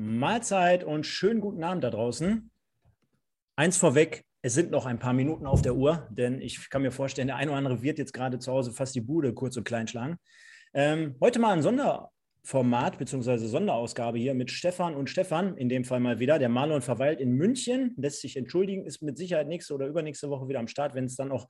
Mahlzeit und schönen guten Abend da draußen. Eins vorweg, es sind noch ein paar Minuten auf der Uhr, denn ich kann mir vorstellen, der eine oder andere wird jetzt gerade zu Hause fast die Bude kurz und klein schlagen. Ähm, heute mal ein Sonderformat bzw. Sonderausgabe hier mit Stefan und Stefan, in dem Fall mal wieder. Der Marlon verweilt in München, lässt sich entschuldigen, ist mit Sicherheit nächste oder übernächste Woche wieder am Start, wenn es dann auch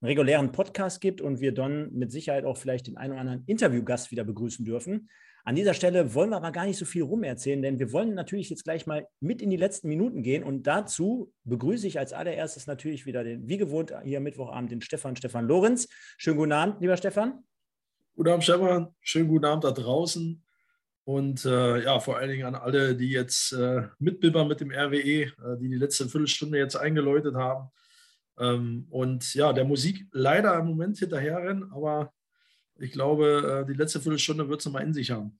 einen regulären Podcast gibt und wir dann mit Sicherheit auch vielleicht den einen oder anderen Interviewgast wieder begrüßen dürfen. An dieser Stelle wollen wir aber gar nicht so viel rumerzählen, denn wir wollen natürlich jetzt gleich mal mit in die letzten Minuten gehen. Und dazu begrüße ich als allererstes natürlich wieder den, wie gewohnt, hier Mittwochabend den Stefan, Stefan Lorenz. Schönen guten Abend, lieber Stefan. Guten Abend, Stefan. Schönen guten Abend da draußen. Und äh, ja, vor allen Dingen an alle, die jetzt äh, mitbibbern mit dem RWE, äh, die die letzte Viertelstunde jetzt eingeläutet haben. Ähm, und ja, der Musik leider im Moment hinterherrennen, aber ich glaube, äh, die letzte Viertelstunde wird es mal in sich haben.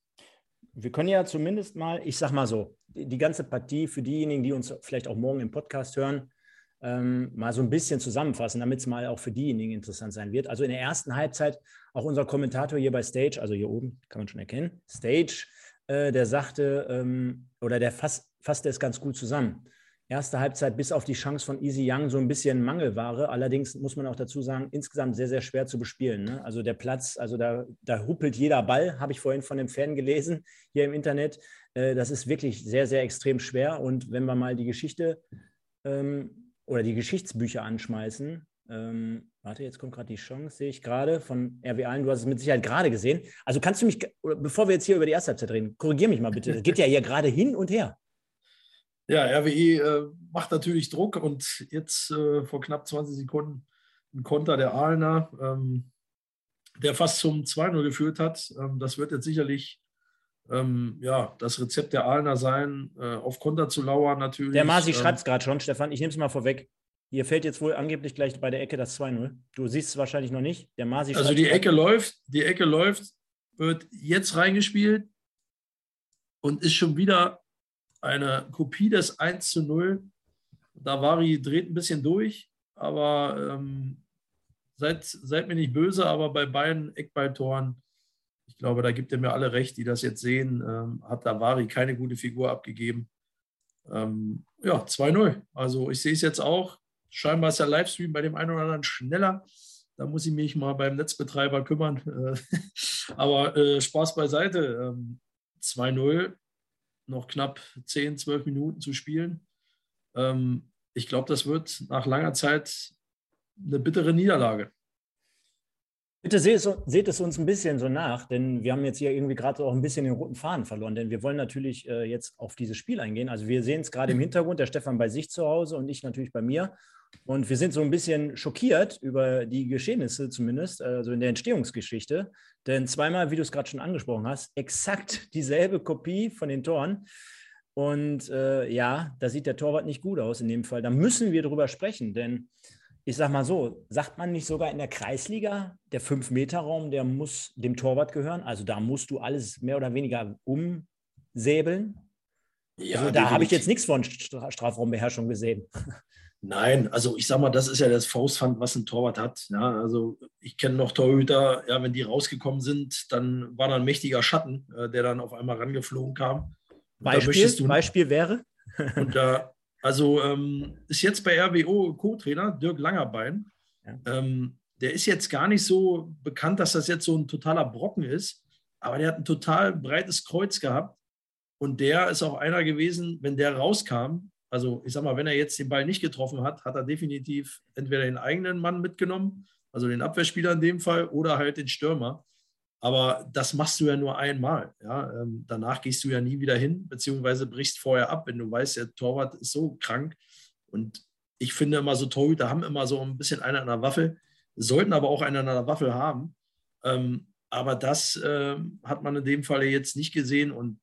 Wir können ja zumindest mal, ich sag mal so, die ganze Partie für diejenigen, die uns vielleicht auch morgen im Podcast hören, ähm, mal so ein bisschen zusammenfassen, damit es mal auch für diejenigen interessant sein wird. Also in der ersten Halbzeit auch unser Kommentator hier bei Stage, also hier oben kann man schon erkennen, Stage, äh, der sagte, ähm, oder der fasst, fasste es ganz gut zusammen erste Halbzeit bis auf die Chance von Easy Young so ein bisschen Mangelware. Allerdings muss man auch dazu sagen, insgesamt sehr, sehr schwer zu bespielen. Ne? Also der Platz, also da, da huppelt jeder Ball, habe ich vorhin von dem Fan gelesen hier im Internet. Äh, das ist wirklich sehr, sehr extrem schwer. Und wenn wir mal die Geschichte ähm, oder die Geschichtsbücher anschmeißen, ähm, warte, jetzt kommt gerade die Chance, sehe ich gerade von RW Allen. Du hast es mit Sicherheit gerade gesehen. Also kannst du mich, bevor wir jetzt hier über die erste Halbzeit reden, korrigier mich mal bitte. Es geht ja hier gerade hin und her. Ja, RWE äh, macht natürlich Druck und jetzt äh, vor knapp 20 Sekunden ein Konter der Aalener, ähm, der fast zum 2-0 geführt hat. Ähm, das wird jetzt sicherlich ähm, ja, das Rezept der Aalener sein, äh, auf Konter zu lauern natürlich. Der Masi ähm, schreibt es gerade schon, Stefan. Ich nehme es mal vorweg. Hier fällt jetzt wohl angeblich gleich bei der Ecke das 2-0. Du siehst es wahrscheinlich noch nicht. Der Masi Also die Ecke läuft, die Ecke läuft, wird jetzt reingespielt und ist schon wieder eine Kopie des 1 zu 0. Davari dreht ein bisschen durch, aber ähm, seid, seid mir nicht böse, aber bei beiden Eckballtoren, ich glaube, da gibt er mir alle recht, die das jetzt sehen, ähm, hat Davari keine gute Figur abgegeben. Ähm, ja, 2-0. Also ich sehe es jetzt auch. Scheinbar ist der Livestream bei dem einen oder anderen schneller. Da muss ich mich mal beim Netzbetreiber kümmern. aber äh, Spaß beiseite. 2-0 ähm, noch knapp 10, 12 Minuten zu spielen. Ähm, ich glaube, das wird nach langer Zeit eine bittere Niederlage. Bitte seht es, uns ein bisschen so nach, denn wir haben jetzt hier irgendwie gerade auch ein bisschen den roten Faden verloren, denn wir wollen natürlich äh, jetzt auf dieses Spiel eingehen. Also wir sehen es gerade im Hintergrund, der Stefan bei sich zu Hause und ich natürlich bei mir. Und wir sind so ein bisschen schockiert über die Geschehnisse zumindest, also in der Entstehungsgeschichte. Denn zweimal, wie du es gerade schon angesprochen hast, exakt dieselbe Kopie von den Toren. Und äh, ja, da sieht der Torwart nicht gut aus in dem Fall. Da müssen wir drüber sprechen, denn ich sag mal so, sagt man nicht sogar in der Kreisliga, der 5-Meter-Raum, der muss dem Torwart gehören? Also da musst du alles mehr oder weniger umsäbeln? Ja, also da habe ich jetzt nichts von Strafraumbeherrschung gesehen. Nein, also ich sag mal, das ist ja das Faustpfand, was ein Torwart hat. Ja, also ich kenne noch Torhüter, ja, wenn die rausgekommen sind, dann war da ein mächtiger Schatten, äh, der dann auf einmal rangeflogen kam. Beispiel, Beispiel wäre? und da, also ähm, ist jetzt bei RWO Co-Trainer Dirk Langerbein. Ja. Ähm, der ist jetzt gar nicht so bekannt, dass das jetzt so ein totaler Brocken ist, aber der hat ein total breites Kreuz gehabt. Und der ist auch einer gewesen, wenn der rauskam, also ich sag mal, wenn er jetzt den Ball nicht getroffen hat, hat er definitiv entweder den eigenen Mann mitgenommen, also den Abwehrspieler in dem Fall, oder halt den Stürmer. Aber das machst du ja nur einmal. Ja? Ähm, danach gehst du ja nie wieder hin, beziehungsweise brichst vorher ab, wenn du weißt, der Torwart ist so krank. Und ich finde immer so Torhüter haben immer so ein bisschen einer an der Waffel, sollten aber auch einen an der Waffel haben. Ähm, aber das äh, hat man in dem Fall jetzt nicht gesehen. Und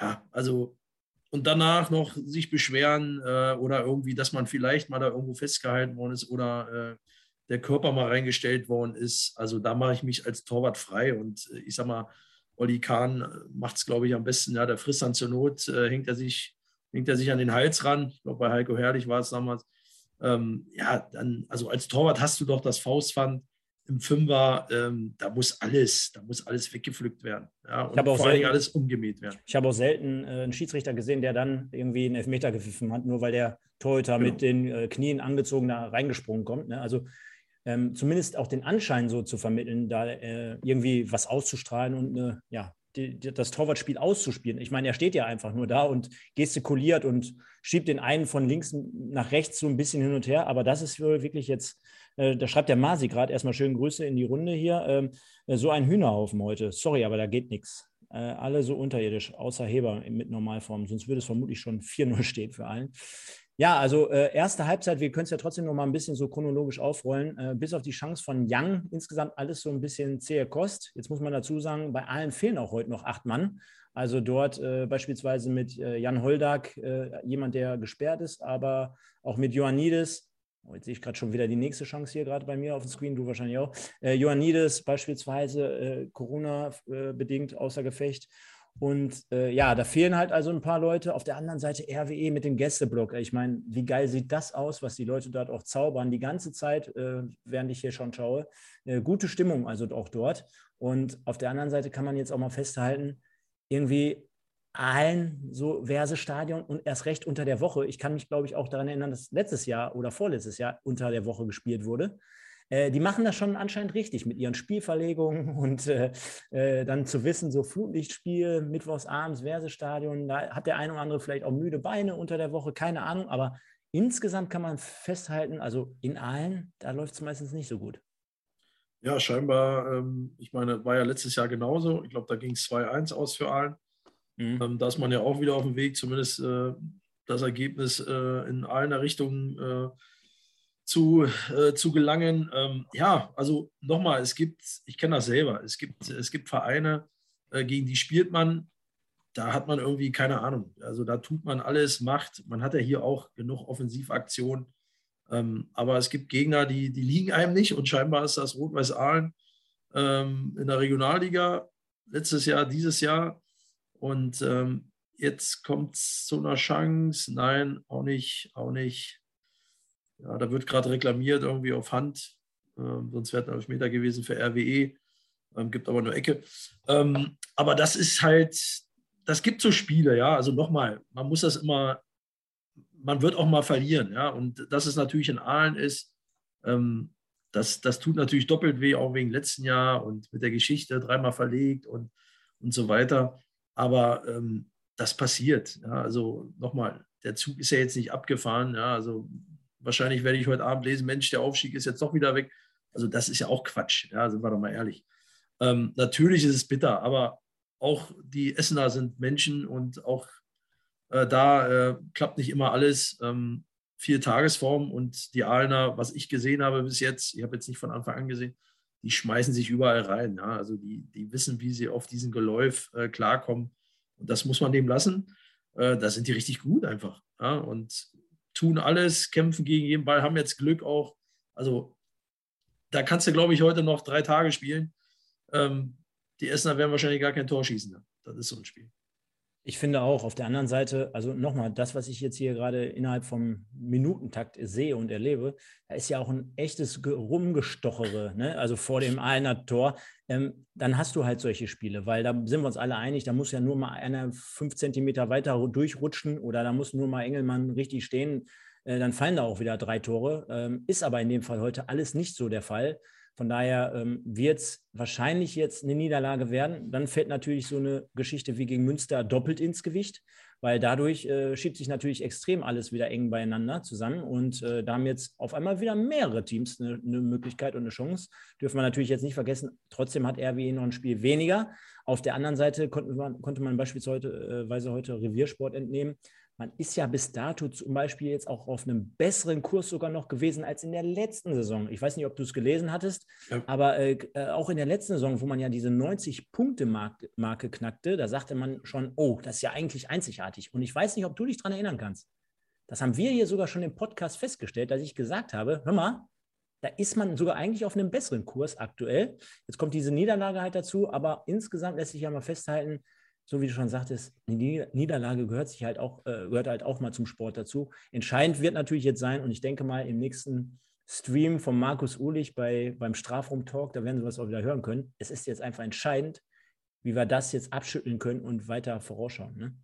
ja, also und danach noch sich beschweren äh, oder irgendwie, dass man vielleicht mal da irgendwo festgehalten worden ist oder äh, der Körper mal reingestellt worden ist. Also da mache ich mich als Torwart frei und äh, ich sag mal, Olli Kahn äh, macht es, glaube ich, am besten. Ja, der frisst dann zur Not, äh, hängt, er sich, hängt er sich an den Hals ran. Ich glaube, bei Heiko Herrlich war es damals. Ähm, ja, dann, also als Torwart hast du doch das Faustpfand, im Fünfer, ähm, da muss alles, da muss alles weggepflückt werden. Ja, und vor allen Dingen alles umgemäht werden. Ich habe auch selten äh, einen Schiedsrichter gesehen, der dann irgendwie einen Elfmeter gepfiffen hat, nur weil der Torhüter genau. mit den äh, Knien angezogen da reingesprungen kommt. Ne? Also ähm, zumindest auch den Anschein so zu vermitteln, da äh, irgendwie was auszustrahlen und eine, ja, die, die, das Torwartspiel auszuspielen. Ich meine, er steht ja einfach nur da und gestikuliert und schiebt den einen von links nach rechts so ein bisschen hin und her. Aber das ist wirklich jetzt, äh, da schreibt der Masi gerade erstmal schöne Grüße in die Runde hier. Ähm, äh, so ein Hühnerhaufen heute. Sorry, aber da geht nichts. Äh, alle so unterirdisch, außer Heber mit Normalform. Sonst würde es vermutlich schon 4-0 stehen für allen. Ja, also äh, erste Halbzeit, wir können es ja trotzdem noch mal ein bisschen so chronologisch aufrollen. Äh, bis auf die Chance von Young, insgesamt alles so ein bisschen zähe Kost. Jetzt muss man dazu sagen, bei allen fehlen auch heute noch acht Mann. Also dort äh, beispielsweise mit Jan Holdak, jemand, der gesperrt ist, aber auch mit Ioannidis. Oh, jetzt sehe ich gerade schon wieder die nächste Chance hier gerade bei mir auf dem Screen, du wahrscheinlich auch. Äh, Ioannidis beispielsweise äh, Corona-bedingt außer Gefecht. Und äh, ja, da fehlen halt also ein paar Leute. Auf der anderen Seite RWE mit dem Gästeblock. Ich meine, wie geil sieht das aus, was die Leute dort auch zaubern, die ganze Zeit, äh, während ich hier schon schaue. Äh, gute Stimmung also auch dort. Und auf der anderen Seite kann man jetzt auch mal festhalten, irgendwie allen so Verse-Stadion und erst recht unter der Woche. Ich kann mich, glaube ich, auch daran erinnern, dass letztes Jahr oder vorletztes Jahr unter der Woche gespielt wurde. Äh, die machen das schon anscheinend richtig mit ihren Spielverlegungen und äh, äh, dann zu wissen, so Flutlichtspiel, Mittwochsabends, Versestadion, da hat der eine oder andere vielleicht auch müde Beine unter der Woche, keine Ahnung, aber insgesamt kann man festhalten, also in allen, da läuft es meistens nicht so gut. Ja, scheinbar, ähm, ich meine, war ja letztes Jahr genauso. Ich glaube, da ging es 2-1 aus für allen. Mhm. Ähm, da ist man ja auch wieder auf dem Weg, zumindest äh, das Ergebnis äh, in allen Richtungen äh, zu, äh, zu gelangen. Ähm, ja, also nochmal, es gibt, ich kenne das selber, es gibt, es gibt Vereine, äh, gegen die spielt man, da hat man irgendwie keine Ahnung. Also da tut man alles, macht, man hat ja hier auch genug Offensivaktionen. Ähm, aber es gibt Gegner, die, die liegen einem nicht und scheinbar ist das Rot-Weiß Aalen ähm, in der Regionalliga letztes Jahr, dieses Jahr. Und ähm, jetzt kommt es zu einer Chance. Nein, auch nicht, auch nicht. Ja, da wird gerade reklamiert irgendwie auf Hand, ähm, sonst wäre es ein Elfmeter gewesen für RWE, ähm, gibt aber nur Ecke. Ähm, aber das ist halt, das gibt so Spiele, ja. Also nochmal, man muss das immer, man wird auch mal verlieren, ja. Und dass es natürlich in Aalen ist, ähm, das, das tut natürlich doppelt weh, auch wegen letzten Jahr und mit der Geschichte dreimal verlegt und, und so weiter. Aber ähm, das passiert. Ja, also nochmal, der Zug ist ja jetzt nicht abgefahren. Ja, also wahrscheinlich werde ich heute Abend lesen, Mensch, der Aufstieg ist jetzt doch wieder weg. Also das ist ja auch Quatsch, ja, sind wir doch mal ehrlich. Ähm, natürlich ist es bitter, aber auch die Essener sind Menschen und auch äh, da äh, klappt nicht immer alles. Ähm, vier Tagesform und die Aalener, was ich gesehen habe bis jetzt, ich habe jetzt nicht von Anfang an gesehen, die schmeißen sich überall rein. Ja? Also die, die wissen, wie sie auf diesen Geläuf äh, klarkommen. Und das muss man dem lassen. Äh, da sind die richtig gut einfach. Ja? Und tun alles, kämpfen gegen jeden Ball, haben jetzt Glück auch. Also da kannst du, glaube ich, heute noch drei Tage spielen. Ähm, die Essener werden wahrscheinlich gar kein Tor schießen. Das ist so ein Spiel. Ich finde auch, auf der anderen Seite, also nochmal, das, was ich jetzt hier gerade innerhalb vom Minutentakt sehe und erlebe, da ist ja auch ein echtes Rumgestochere, ne? also vor dem einer Tor. Ähm, dann hast du halt solche Spiele, weil da sind wir uns alle einig, da muss ja nur mal einer fünf Zentimeter weiter durchrutschen oder da muss nur mal Engelmann richtig stehen, äh, dann fallen da auch wieder drei Tore. Ähm, ist aber in dem Fall heute alles nicht so der Fall. Von daher ähm, wird es wahrscheinlich jetzt eine Niederlage werden. Dann fällt natürlich so eine Geschichte wie gegen Münster doppelt ins Gewicht, weil dadurch äh, schiebt sich natürlich extrem alles wieder eng beieinander zusammen. Und äh, da haben jetzt auf einmal wieder mehrere Teams eine, eine, Möglichkeit und eine Chance. Dürfen wir natürlich jetzt nicht vergessen, trotzdem hat RWE noch ein Spiel weniger. Auf der anderen Seite konnte man, konnte man beispielsweise heute Reviersport entnehmen man ist ja bis dato zum Beispiel jetzt auch auf einem besseren Kurs sogar noch gewesen als in der letzten Saison. Ich weiß nicht, ob du es gelesen hattest, ja. aber äh, äh auch in der letzten Saison, wo man ja diese 90-Punkte-Marke knackte, da sagte man schon, oh, das ist ja eigentlich einzigartig. Und ich weiß nicht, ob du dich daran erinnern kannst. Das haben wir hier sogar schon im Podcast festgestellt, dass ich gesagt habe, hör mal, da ist man sogar eigentlich auf einem besseren Kurs aktuell. Jetzt kommt diese Niederlage halt dazu, aber insgesamt lässt sich ja mal festhalten, so wie du schon sagtest, die Niederlage gehört sich halt auch, äh, gehört halt auch mal zum Sport dazu. Entscheidend wird natürlich jetzt sein, und ich denke mal, im nächsten Stream von Markus Uhlich bei, beim Strafraum-Talk, da werden Sie was auch wieder hören können. Es ist jetzt einfach entscheidend, wie wir das jetzt abschütteln können und weiter vorausschauen. Ne?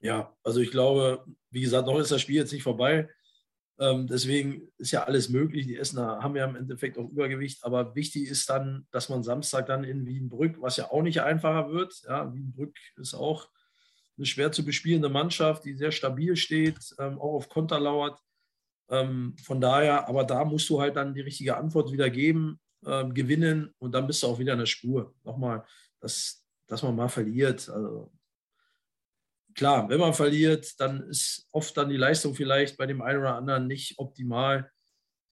Ja, also ich glaube, wie gesagt, noch ist das Spiel jetzt nicht vorbei. Ähm, deswegen ist ja alles möglich. Die Essener haben ja im Endeffekt auch Übergewicht. Aber wichtig ist dann, dass man Samstag dann in Wienbrück, was ja auch nicht einfacher wird. Ja, Wienbrück ist auch eine schwer zu bespielende Mannschaft, die sehr stabil steht, ähm, auch auf Konter lauert. Ähm, von daher, aber da musst du halt dann die richtige Antwort wieder geben, ähm, gewinnen und dann bist du auch wieder in der Spur. Nochmal, dass, dass man mal verliert. Also, klar, wenn man verliert, dann ist oft dann die Leistung vielleicht bei dem einen oder anderen nicht optimal.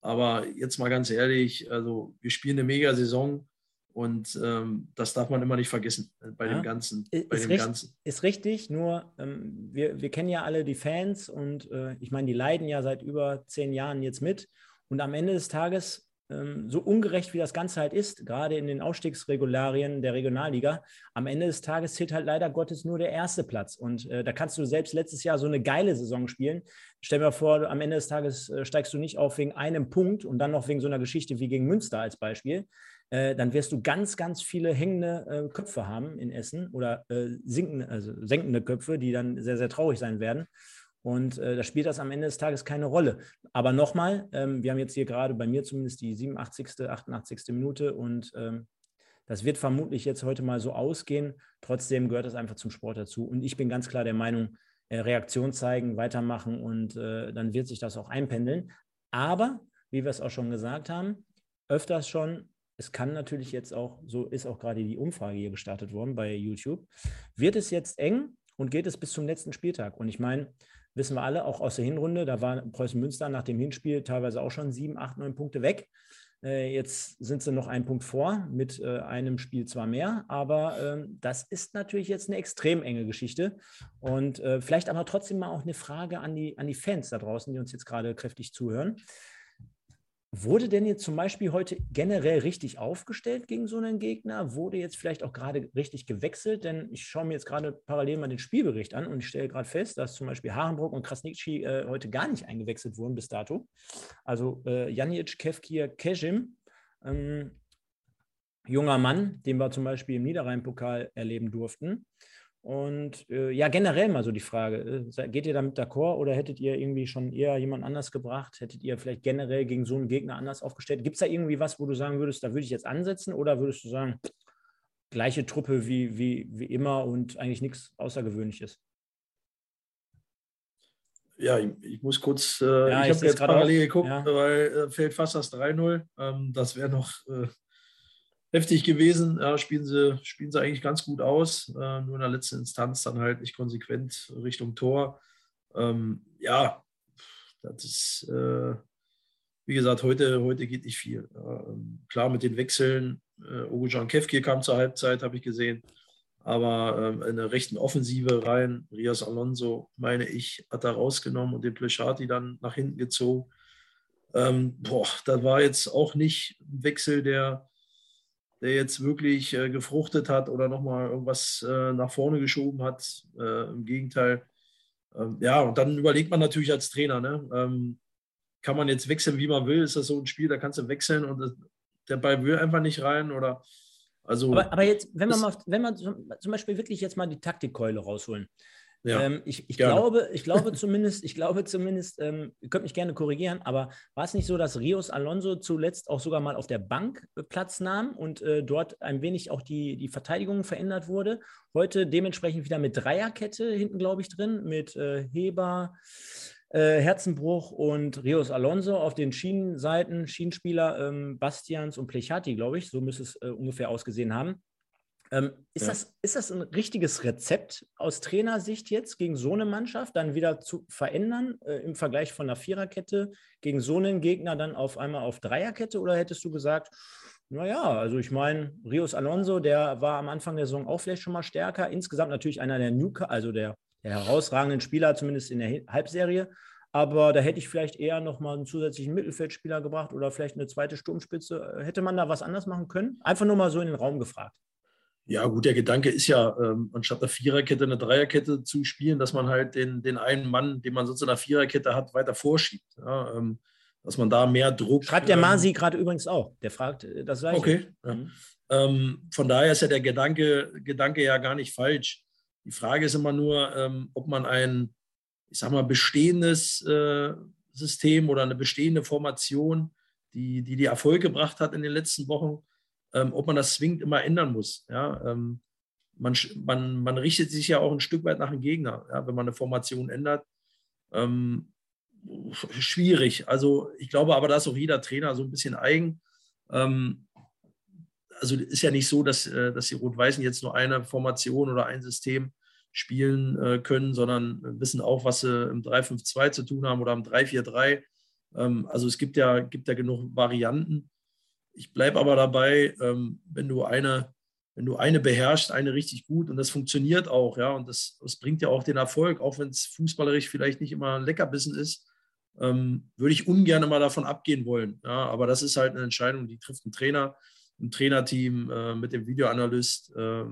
Aber jetzt mal ganz ehrlich, also wir spielen eine Mega-Saison und ähm, das darf man immer nicht vergessen bei ja, dem Ganzen. Bei ist, dem richtig, Ganzen. ist richtig, nur ähm, wir, wir kennen ja alle die Fans und äh, ich meine, die leiden ja seit über zehn Jahren jetzt mit. Und am Ende des Tages so ungerecht wie das Ganze halt ist, gerade in den Ausstiegsregularien der Regionalliga, am Ende des Tages zählt halt leider Gottes nur der erste Platz. Und äh, da kannst du selbst letztes Jahr so eine geile Saison spielen. Stell dir vor, am Ende des Tages äh, steigst du nicht auf wegen einem Punkt und dann noch wegen so einer Geschichte wie gegen Münster als Beispiel. Äh, dann wirst du ganz, ganz viele hängende äh, Köpfe haben in Essen oder äh, sinkende, also senkende Köpfe, die dann sehr, sehr traurig sein werden. Und äh, da spielt das am Ende des Tages keine Rolle. Aber nochmal, ähm, wir haben jetzt hier gerade bei mir zumindest die 87., 88. Minute und ähm, das wird vermutlich jetzt heute mal so ausgehen. Trotzdem gehört das einfach zum Sport dazu. Und ich bin ganz klar der Meinung, äh, Reaktion zeigen, weitermachen und äh, dann wird sich das auch einpendeln. Aber, wie wir es auch schon gesagt haben, öfters schon, es kann natürlich jetzt auch, so ist auch gerade die Umfrage hier gestartet worden bei YouTube, wird es jetzt eng und geht es bis zum letzten Spieltag? Und ich meine, wissen wir alle, auch aus der Hinrunde, da war Preußen Münster nach dem Hinspiel teilweise auch schon sieben, acht, neun Punkte weg. Äh, jetzt sind sie noch einen Punkt vor, mit äh, einem Spiel zwar mehr, aber ähm, das ist natürlich jetzt eine extrem enge Geschichte. Und äh, vielleicht aber trotzdem mal auch eine Frage an die, an die Fans da draußen, die uns jetzt gerade kräftig zuhören. Wurde denn jetzt zum Beispiel heute generell richtig aufgestellt gegen so einen Gegner? Wurde jetzt vielleicht auch gerade richtig gewechselt? Denn ich schaue mir jetzt gerade parallel mal den Spielbericht an und ich stelle gerade fest, dass zum Beispiel Harenbrock und Krasnitschi äh, heute gar nicht eingewechselt wurden bis dato. Also äh, Janic, Kevkir, Kejim, ähm, junger Mann, den wir zum Beispiel im Niederrhein-Pokal erleben durften. Und äh, ja, generell mal so die Frage, äh, geht ihr damit d'accord oder hättet ihr irgendwie schon eher jemand anders gebracht? Hättet ihr vielleicht generell gegen so einen Gegner anders aufgestellt? Gibt es da irgendwie was, wo du sagen würdest, da würde ich jetzt ansetzen oder würdest du sagen, gleiche Truppe wie, wie, wie immer und eigentlich nichts Außergewöhnliches? Ja, ich, ich muss kurz, äh, ja, ich, ich habe jetzt parallel geguckt, ja. weil äh, fällt fast das 3-0. Ähm, das wäre noch äh, heftig gewesen. Ja, spielen, sie, spielen sie eigentlich ganz gut aus. Äh, nur in der letzten Instanz dann halt nicht konsequent Richtung Tor. Ähm, ja, das ist, äh, wie gesagt, heute, heute geht nicht viel. Ähm, klar mit den Wechseln. Äh, Ogujan Kevkir kam zur Halbzeit, habe ich gesehen. Aber ähm, eine rechten Offensive rein. Rias Alonso, meine ich, hat da rausgenommen und den Plechati dann nach hinten gezogen. Ähm, boah, da war jetzt auch nicht ein Wechsel, der, der jetzt wirklich äh, gefruchtet hat oder nochmal irgendwas äh, nach vorne geschoben hat. Äh, Im Gegenteil. Ähm, ja, und dann überlegt man natürlich als Trainer, ne? ähm, kann man jetzt wechseln, wie man will? Ist das so ein Spiel, da kannst du wechseln und das, der Ball will einfach nicht rein oder also. Aber, aber jetzt, wenn man mal, wenn man zum Beispiel wirklich jetzt mal die Taktikkeule rausholen. Ja, ähm, ich, ich glaube, ich glaube zumindest, ich glaube zumindest, ähm, ihr könnt mich gerne korrigieren, aber war es nicht so, dass Rios Alonso zuletzt auch sogar mal auf der Bank äh, Platz nahm und äh, dort ein wenig auch die, die Verteidigung verändert wurde? Heute dementsprechend wieder mit Dreierkette hinten, glaube ich, drin, mit äh, Heber, äh, Herzenbruch und Rios Alonso auf den Schienenseiten, Schienenspieler ähm, Bastians und Plechati, glaube ich, so müsste es äh, ungefähr ausgesehen haben. Ähm, ist, ja. das, ist das ein richtiges Rezept aus Trainersicht jetzt gegen so eine Mannschaft dann wieder zu verändern äh, im Vergleich von einer Viererkette gegen so einen Gegner dann auf einmal auf Dreierkette oder hättest du gesagt, naja, also ich meine, Rios Alonso, der war am Anfang der Saison auch vielleicht schon mal stärker, insgesamt natürlich einer der Newcomer, also der, der herausragenden Spieler, zumindest in der Halbserie. Aber da hätte ich vielleicht eher nochmal einen zusätzlichen Mittelfeldspieler gebracht oder vielleicht eine zweite Sturmspitze. Hätte man da was anders machen können? Einfach nur mal so in den Raum gefragt. Ja, gut, der Gedanke ist ja, ähm, anstatt einer Viererkette eine Dreierkette zu spielen, dass man halt den, den einen Mann, den man sonst in einer Viererkette hat, weiter vorschiebt. Ja, ähm, dass man da mehr Druck. Schreibt der ähm, Masi gerade übrigens auch. Der fragt äh, das gleiche. Okay. Ja. Mhm. Ähm, von daher ist ja der Gedanke, Gedanke ja gar nicht falsch. Die Frage ist immer nur, ähm, ob man ein, ich sag mal, bestehendes äh, System oder eine bestehende Formation, die, die die Erfolg gebracht hat in den letzten Wochen, ähm, ob man das zwingend immer ändern muss. Ja, ähm, man, man, man richtet sich ja auch ein Stück weit nach dem Gegner, ja, wenn man eine Formation ändert. Ähm, schwierig. Also ich glaube aber, da ist auch jeder Trainer so ein bisschen eigen. Ähm, also ist ja nicht so, dass, äh, dass die Rot-Weißen jetzt nur eine Formation oder ein System spielen äh, können, sondern wissen auch, was sie im 3-5-2 zu tun haben oder im 3-4-3. Ähm, also es gibt ja, gibt ja genug Varianten. Ich bleibe aber dabei, ähm, wenn du eine, wenn du eine beherrschst, eine richtig gut und das funktioniert auch, ja, und das, das bringt ja auch den Erfolg, auch wenn es fußballerisch vielleicht nicht immer ein Leckerbissen ist, ähm, würde ich ungern immer davon abgehen wollen. Ja, aber das ist halt eine Entscheidung, die trifft ein Trainer, ein Trainerteam äh, mit dem Videoanalyst, äh,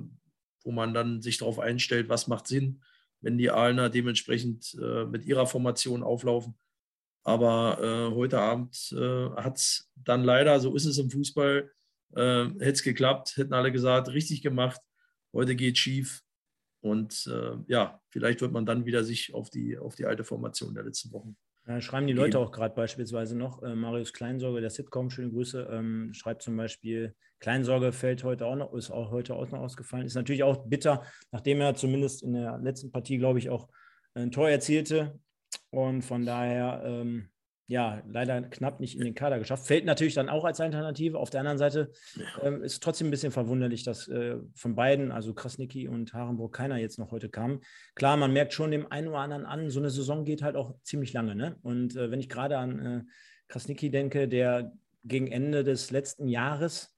wo man dann sich darauf einstellt, was macht Sinn, wenn die Aalener dementsprechend äh, mit ihrer Formation auflaufen. Aber äh, heute Abend äh, hat es dann leider, so ist es im Fußball, äh, hätte es geklappt, hätten alle gesagt, richtig gemacht. Heute geht schief. Und äh, ja, vielleicht wird man dann wieder sich auf die, auf die alte Formation der letzten Wochen ja, schreiben die Leute auch gerade beispielsweise noch. Äh, Marius Kleinsorge, der Sitcom, schöne Grüße, ähm, schreibt zum Beispiel, Kleinsorge fällt heute auch noch, ist auch heute auch noch ausgefallen. Ist natürlich auch bitter, nachdem er zumindest in der letzten Partie, glaube ich, auch ein Tor erzielte. Und von daher, ähm, ja, leider knapp nicht in den Kader geschafft. Fällt natürlich dann auch als Alternative. Auf der anderen Seite ähm, ist trotzdem ein bisschen verwunderlich, dass äh, von beiden, also Krasnicki und Harenburg, keiner jetzt noch heute kam. Klar, man merkt schon dem einen oder anderen an, so eine Saison geht halt auch ziemlich lange. Ne? Und äh, wenn ich gerade an äh, Krasnicki denke, der gegen Ende des letzten Jahres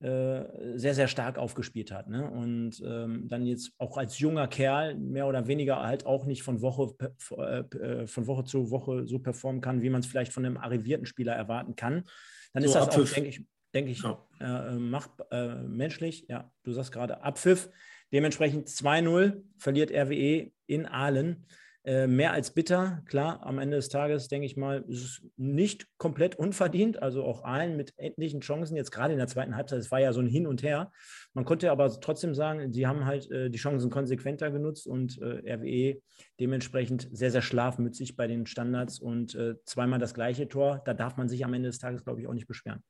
sehr, sehr stark aufgespielt hat. Ne? Und ähm, dann jetzt auch als junger Kerl mehr oder weniger halt auch nicht von Woche, äh, äh, von Woche zu Woche so performen kann, wie man es vielleicht von einem arrivierten Spieler erwarten kann. Dann so ist das Abpfiff. auch, denke ich, denke ich ja. äh, macht, äh, menschlich. Ja, du sagst gerade Abpfiff. Dementsprechend 2-0 verliert RWE in Aalen. Äh, mehr als bitter. Klar, am Ende des Tages, denke ich mal, ist es nicht komplett unverdient. Also auch allen mit endlichen Chancen, jetzt gerade in der zweiten Halbzeit, es war ja so ein Hin und Her. Man konnte aber trotzdem sagen, sie haben halt äh, die Chancen konsequenter genutzt und äh, RWE dementsprechend sehr, sehr schlafmützig bei den Standards und äh, zweimal das gleiche Tor. Da darf man sich am Ende des Tages, glaube ich, auch nicht beschweren.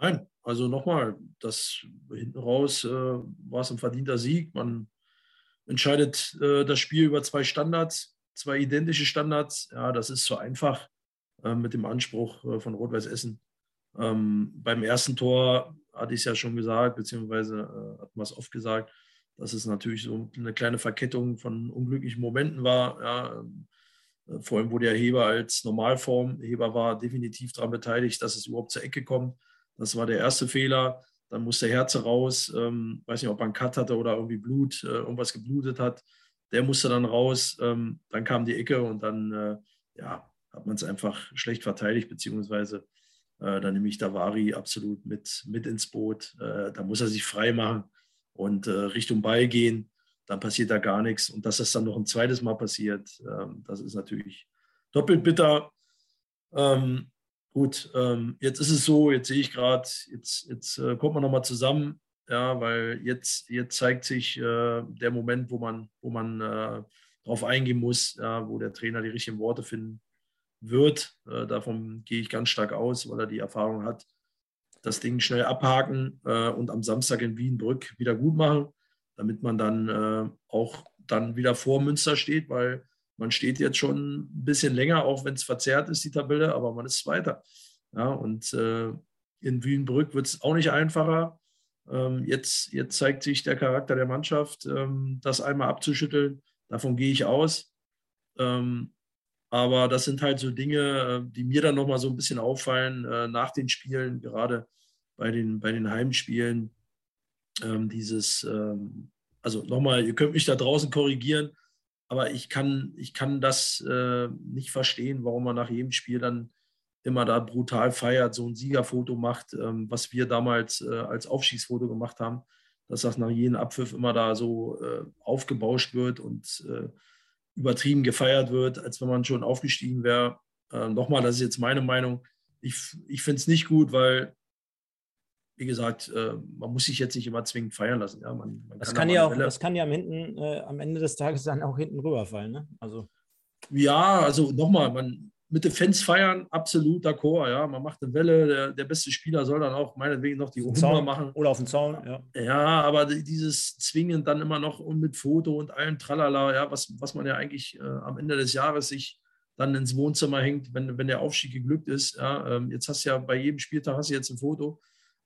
Nein, also nochmal, das hinten raus äh, war es ein verdienter Sieg. Man entscheidet äh, das Spiel über zwei Standards, zwei identische Standards. Ja, das ist so einfach äh, mit dem Anspruch äh, von Rot-Weiß Essen. Ähm, beim ersten Tor hatte ich es ja schon gesagt, beziehungsweise äh, hat man es oft gesagt, dass es natürlich so eine kleine Verkettung von unglücklichen Momenten war. Ja, äh, vor allem, wo der Heber als Normalform, Heber war definitiv daran beteiligt, dass es überhaupt zur Ecke kommt. Das war der erste Fehler. Dann muss der Herze raus. Ähm, weiß nicht, ob er einen Cut hatte oder irgendwie Blut, äh, irgendwas geblutet hat. Der musste dann raus. Ähm, dann kam die Ecke und dann äh, ja, hat man es einfach schlecht verteidigt, beziehungsweise äh, dann nehme ich Davari absolut mit, mit ins Boot. Äh, da muss er sich frei machen und äh, Richtung Ball gehen. Dann passiert da gar nichts. Und dass das dann noch ein zweites Mal passiert, ähm, das ist natürlich doppelt bitter. Ähm, gut, ähm, jetzt ist es so, jetzt sehe ich gerade, jetzt, jetzt äh, kommt man nochmal zusammen, ja, weil jetzt, jetzt zeigt sich äh, der Moment, wo man, wo man äh, darauf eingehen muss, ja, wo der Trainer die richtigen Worte finden wird. Äh, davon gehe ich ganz stark aus, weil er die Erfahrung hat, das Ding schnell abhaken äh, und am Samstag in Wienbrück wieder gut machen, damit man dann äh, auch dann wieder vor Münster steht, weil man steht jetzt schon ein bisschen länger, auch wenn es verzerrt ist, die Tabelle, aber man ist weiter. Ja, und äh, in Wienbrück wird es auch nicht einfacher. Ähm, jetzt, jetzt zeigt sich der Charakter der Mannschaft, ähm, das einmal abzuschütteln. Davon gehe ich aus. Ähm, aber das sind halt so Dinge, äh, die mir dann nochmal so ein bisschen auffallen äh, nach den Spielen, gerade bei den, bei den Heimspielen. Ähm, dieses, ähm, also nochmal, ihr könnt mich da draußen korrigieren, aber ich kann, ich kann das äh, nicht verstehen, warum man nach jedem Spiel dann immer da brutal feiert, so ein Siegerfoto macht, ähm, was wir damals äh, als Aufschießfoto gemacht haben, dass das nach jedem Abpfiff immer da so äh, aufgebauscht wird und äh, übertrieben gefeiert wird, als wenn man schon aufgestiegen wäre. äh, nochmal, das ist jetzt meine Meinung. Ich, ich finde es nicht gut, weil, wie gesagt, äh, man muss sich jetzt nicht immer zwingend feiern lassen. Ja, man, man das, kann, kann ja auch, das kann ja am, hinten, äh, am Ende des Tages dann auch hinten rüberfallen. Ne? Also. Ja, also nochmal, man, mit den Fans feiern, absolut d'accord. Ja, man macht eine Welle. Der, der beste Spieler soll dann auch meinetwegen noch die Hummer machen. Oder auf den Zaun, ja. Ja, aber dieses Zwingen dann immer noch und mit Foto und allem Tralala, ja, was, was man ja eigentlich äh, am Ende des Jahres sich dann ins Wohnzimmer hängt, wenn, wenn der Aufstieg geglückt ist. Ja, ähm, jetzt hast du ja bei jedem Spieltag hast du jetzt ein Foto.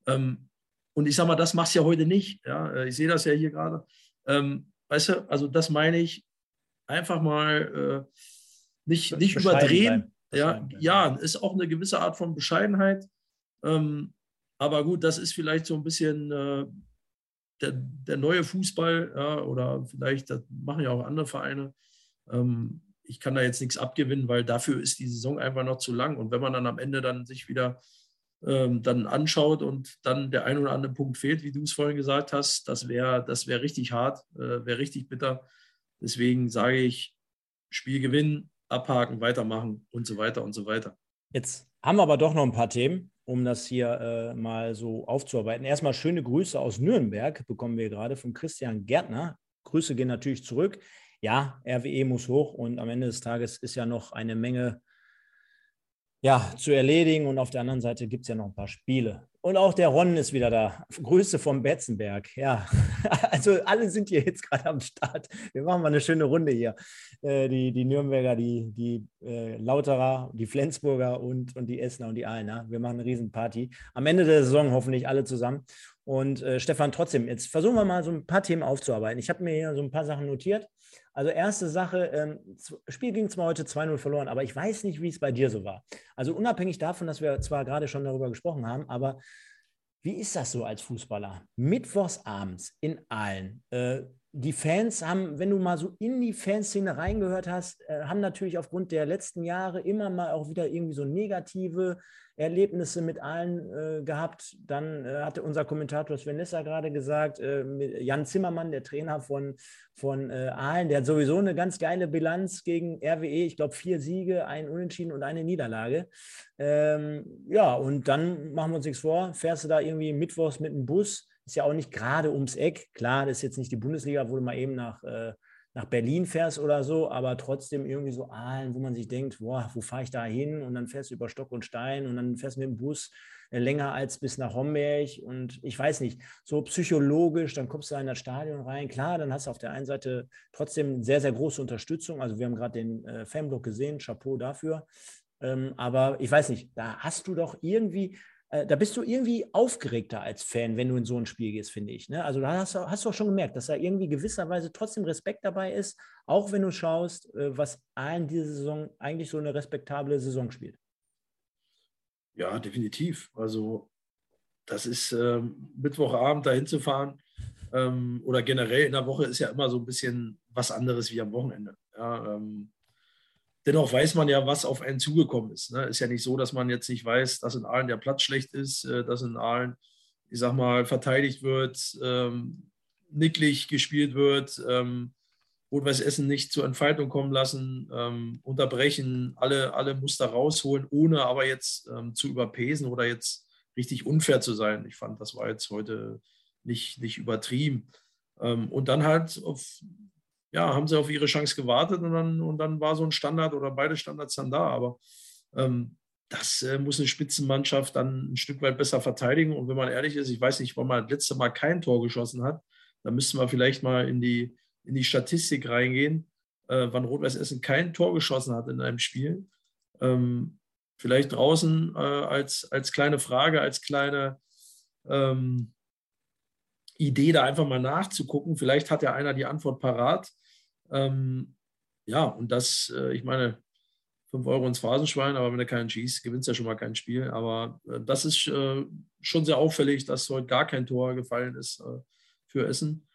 Ähm, und ich sage mal, das machst du ja heute nicht. Ja, äh, ich sehe das ja hier gerade. Ähm, weißt du, also das meine ich, einfach mal äh, nicht, nicht überdrehen. Ja, ja, ist auch eine gewisse Art von Bescheidenheit. Ähm, aber gut, das ist vielleicht so ein bisschen äh, der, der, neue Fußball ja, oder vielleicht, das machen ja auch andere Vereine. Ähm, ich kann da jetzt nichts abgewinnen, weil dafür ist die Saison einfach noch zu lang. Und wenn man dann am Ende dann sich wieder ähm, dann anschaut und dann der ein oder andere Punkt fehlt, wie du es vorhin gesagt hast, das wäre das wär richtig hart, äh, wäre richtig bitter. Deswegen sage ich, Spiel gewinnen, abhaken, weitermachen und so weiter und so weiter. Jetzt haben wir aber doch noch ein paar Themen, um das hier äh, mal so aufzuarbeiten. Erstmal schöne Grüße aus Nürnberg bekommen wir gerade von Christian Gärtner. Grüße gehen natürlich zurück. Ja, RWE muss hoch und am Ende des Tages ist ja noch eine Menge ja, zu erledigen. Und auf der anderen Seite gibt es ja noch ein paar Spiele. Und auch der Ron ist wieder da. Grüße vom Betzenberg. Ja, also alle sind hier jetzt gerade am Start. Wir machen mal eine schöne Runde hier. Äh, die, die Nürnberger, die, die äh, Lauterer, die Flensburger und, und die Essener und die Aalener. Wir machen eine Riesenparty. Am Ende der Saison hoffentlich alle zusammen. Und äh, Stefan, trotzdem, jetzt versuchen wir mal so ein paar Themen aufzuarbeiten. Ich habe mir hier so ein paar Sachen notiert. Also erste Sache, ähm, Spiel ging zwar heute 2-0 verloren, aber ich weiß nicht, wie es bei dir so war. Also unabhängig davon, dass wir zwar gerade schon darüber gesprochen haben, aber wie ist das so als Fußballer? Mittwochs abends in Aalen. Äh, die Fans haben, wenn du mal so in die Fanszene reingehört hast, äh, haben natürlich aufgrund der letzten Jahre immer mal auch wieder irgendwie so negative Erlebnisse mit allen äh, gehabt. Dann äh, hatte unser Kommentator Svenessa gerade gesagt, äh, Jan Zimmermann, der Trainer von, von äh, Aalen, der hat sowieso eine ganz geile Bilanz gegen RWE. Ich glaube, vier Siege, ein Unentschieden und eine Niederlage. Ähm, ja, und dann machen wir uns nichts vor, fährst du da irgendwie mittwochs mit dem Bus ist ja auch nicht gerade ums Eck. Klar, das ist jetzt nicht die Bundesliga, wo du mal eben nach, äh, nach Berlin fährst oder so, aber trotzdem irgendwie so Aalen, wo man sich denkt, boah, wo fahre ich da hin? Und dann fährst du über Stock und Stein und dann fährst du mit dem Bus äh, länger als bis nach Homberg und ich weiß nicht, so psychologisch, dann kommst du in das Stadion rein. Klar, dann hast du auf der einen Seite trotzdem sehr, sehr große Unterstützung. Also wir haben gerade den äh, Fanblock gesehen, Chapeau dafür. Ähm, aber ich weiß nicht, da hast du doch irgendwie, äh, da bist du irgendwie aufgeregter als Fan, wenn du in so ein Spiel gehst, finde ich. Ne? Also da hast du, hast du auch schon gemerkt, dass da irgendwie gewisserweise trotzdem Respekt dabei ist, auch wenn du schaust, äh, was allen diese Saison eigentlich so eine respektable Saison spielt. Ja, definitiv. Also das ist ähm, Mittwochabend dahin zu fahren ähm, oder generell in der Woche ist ja immer so ein bisschen was anderes wie am Wochenende. Ja, ähm, Dennoch weiß man ja, was auf einen zugekommen ist. Ne? Ist ja nicht so, dass man jetzt nicht weiß, dass in Aalen der Platz schlecht ist, äh, dass in Aalen, ich sag mal, verteidigt wird, ähm, nicklig gespielt wird, ähm, Rot-Weiß Essen nicht zur Entfaltung kommen lassen, ähm, unterbrechen, alle, alle Muster rausholen, ohne aber jetzt ähm, zu überpesen oder jetzt richtig unfair zu sein. Ich fand, das war jetzt heute nicht, nicht übertrieben. Ähm, und dann halt auf ja, haben sie auf ihre Chance gewartet und dann, und dann war so ein Standard oder beide Standards dann da. Aber ähm, das äh, muss eine Spitzenmannschaft dann ein Stück weit besser verteidigen. Und wenn man ehrlich ist, ich weiß nicht, wann man das letzte Mal kein Tor geschossen hat, dann müssten wir vielleicht mal in die, in die Statistik reingehen, äh, wann Rot-Weiß Essen kein Tor geschossen hat in einem Spiel. Ähm, vielleicht draußen äh, als, als kleine Frage, als kleine ähm, Idee, da einfach mal nachzugucken. Vielleicht hat ja einer die Antwort parat. Ähm, ja, und das, äh, ich meine, 5 Euro ins Phasenschwein, aber wenn du keinen schießt, gewinnst du ja schon mal kein Spiel. Aber äh, das ist äh, schon sehr auffällig, dass heute gar kein Tor gefallen ist äh, für Essen.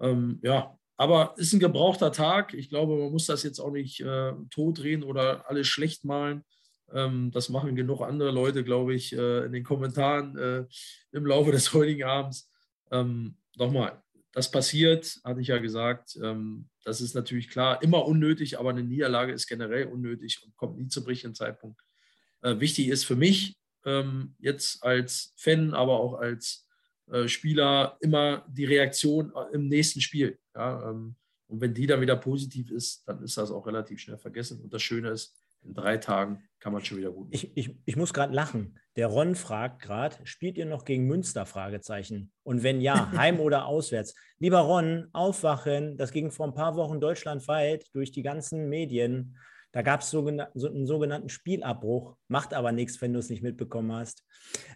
Ähm, ja, aber ist ein gebrauchter Tag. Ich glaube, man muss das jetzt auch nicht äh, totdrehen oder alles schlecht malen. Ähm, das machen genug andere Leute, glaube ich, äh, in den Kommentaren im Laufe des heutigen Abends. Ähm, nochmal, das passiert, hatte ich ja gesagt. Ähm, das ist natürlich klar, immer unnötig, aber eine Niederlage ist generell unnötig und kommt nie zum richtigen Zeitpunkt. Äh, wichtig ist für mich ähm, jetzt als Fan, aber auch als äh, Spieler immer die Reaktion äh, im nächsten Spiel. Ja? Ähm, und wenn die dann wieder positiv ist, dann ist das auch relativ schnell vergessen. Und das Schöne ist, in drei Tagen kann man schon wieder gut. Ich, ich, ich muss gerade lachen. Der Ron fragt gerade, spielt ihr noch gegen Münster? Fragezeichen. Und wenn ja, heim oder auswärts? Lieber Ron, aufwachen. Das ging vor ein paar Wochen deutschlandweit durch die ganzen Medien. Da gab es so einen sogenannten Spielabbruch, macht aber nichts, wenn du es nicht mitbekommen hast.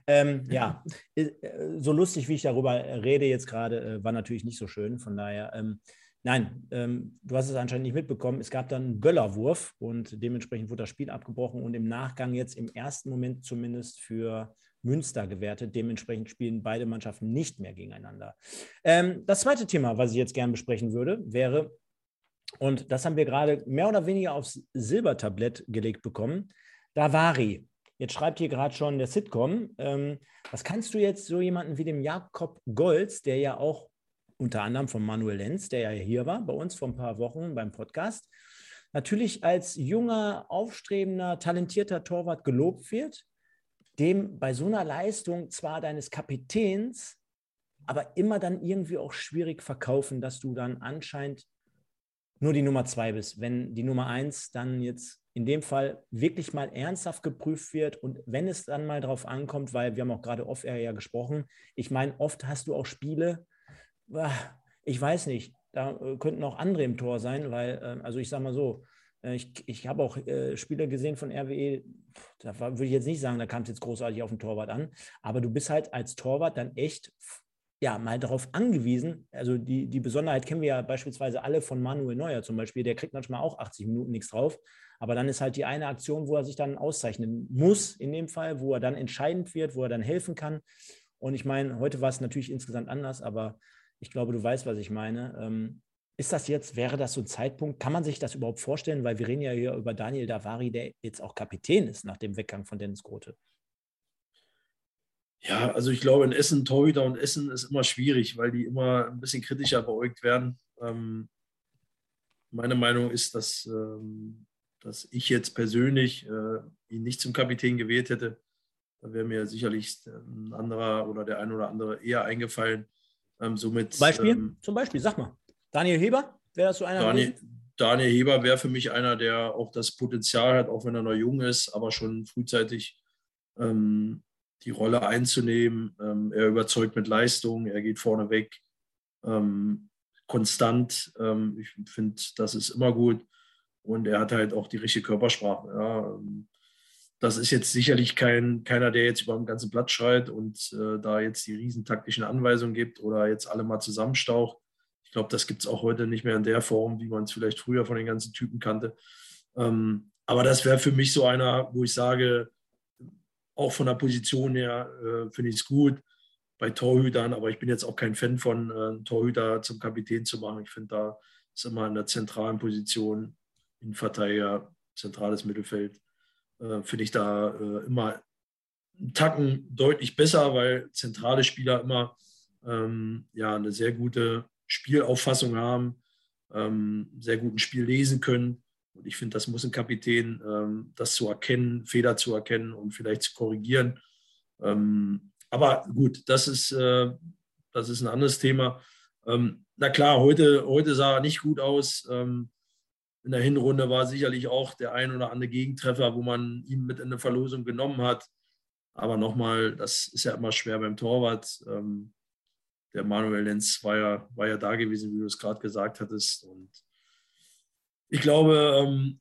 Ähm, ja, äh, so lustig, wie ich darüber rede jetzt gerade, äh, war natürlich nicht so schön. Von daher, ähm, nein, ähm, du hast es anscheinend nicht mitbekommen. Es gab dann einen Göllerwurf und dementsprechend wurde das Spiel abgebrochen und im Nachgang jetzt im ersten Moment zumindest für Münster gewertet. Dementsprechend spielen beide Mannschaften nicht mehr gegeneinander. Ähm, das zweite Thema, was ich jetzt gerne besprechen würde, wäre und das haben wir gerade mehr oder weniger aufs Silbertablett gelegt bekommen. Davari. Jetzt schreibt hier gerade schon der Sitcom. Ähm, was kannst du jetzt so jemanden wie dem Jakob Golz, der ja auch unter anderem von Manuel Lenz, der ja hier war bei uns vor ein paar Wochen beim Podcast, natürlich als junger, aufstrebender, talentierter Torwart gelobt wird, dem bei so einer Leistung zwar deines Kapitäns, aber immer dann irgendwie auch schwierig verkaufen, dass du dann anscheinend nur die Nummer zwei bist. Wenn die Nummer eins dann jetzt in dem Fall wirklich mal ernsthaft geprüft wird und wenn es dann mal drauf ankommt, weil wir haben auch gerade off-air ja gesprochen, ich meine, oft hast du auch Spiele, ich weiß nicht, da äh, könnten auch andere im Tor sein, weil, ähm, also ich sage mal so, äh, ich, ich habe auch äh, Spiele gesehen von RWE, da würde ich jetzt nicht sagen, da kam es jetzt großartig auf den Torwart an, aber du bist halt als Torwart dann echt ja, mal darauf angewiesen. Also die, die Besonderheit kennen wir ja beispielsweise alle von Manuel Neuer zum Beispiel. Der kriegt manchmal auch 80 Minuten nichts drauf. Aber dann ist halt die eine Aktion, wo er sich dann auszeichnen muss, in dem Fall, wo er dann entscheidend wird, wo er dann helfen kann. Und ich meine, heute war es natürlich insgesamt anders, aber ich glaube, du weißt, was ich meine. Ähm, ist das jetzt, wäre das so ein Zeitpunkt? Kann man sich das überhaupt vorstellen? Weil wir reden ja hier über Daniel Davari, der jetzt auch Kapitän ist nach dem Weggang von Dennis Grote. Ja, also ich glaube, in Essen, Torhüter und Essen ist immer schwierig, weil die immer ein bisschen kritischer beäugt werden. Ähm, meine Meinung ist, dass, ähm, dass ich jetzt persönlich äh, ihn nicht zum Kapitän gewählt hätte. Da wäre mir sicherlich ein anderer oder der ein oder andere eher eingefallen. Ähm, somit, Beispiel? Ähm, zum Beispiel, sag mal. Daniel Heber? Wäre das so einer? Daniel, Daniel Heber wäre für mich einer, der auch das Potenzial hat, auch wenn er noch jung ist, aber schon frühzeitig ähm, die Rolle einzunehmen. Ähm, er überzeugt mit Leistung, er geht vorne weg, ähm, konstant. Ähm, ich finde, das ist immer gut. Und er hat halt auch die richtige Körpersprache. Ja. Das ist jetzt sicherlich kein, keiner, der jetzt über den ganzen Platz schreit und äh, da jetzt die riesen taktischen Anweisungen gibt oder jetzt alle mal zusammenstaucht. Ich glaube, das gibt es auch heute nicht mehr in der Form, wie man es vielleicht früher von den ganzen Typen kannte. Ähm, aber das wäre für mich so einer, wo ich sage, auch von der Position her äh, finde ich es gut bei Torhütern, aber ich bin jetzt auch kein Fan von äh, Torhüter zum Kapitän zu machen. Ich finde, da ist immer in der zentralen Position, in Verteidiger, zentrales Mittelfeld, äh, finde ich da äh, immer einen Tacken deutlich besser, weil zentrale Spieler immer ähm, ja, eine sehr gute Spielauffassung haben, ähm, sehr guten Spiel lesen können und ich finde, das muss ein Kapitän, ähm, das zu erkennen, Fehler zu erkennen und vielleicht zu korrigieren. Ähm, aber gut, das ist, äh, das ist ein anderes Thema. Ähm, na klar, heute, heute sah er nicht gut aus. Ähm, in der Hinrunde war sicherlich auch der ein oder andere Gegentreffer, wo man ihn mit in eine Verlosung genommen hat. Aber nochmal, das ist ja immer schwer beim Torwart. Ähm, der Manuel Lenz war ja, war ja da gewesen, wie du es gerade gesagt hattest. Und ich glaube, ähm,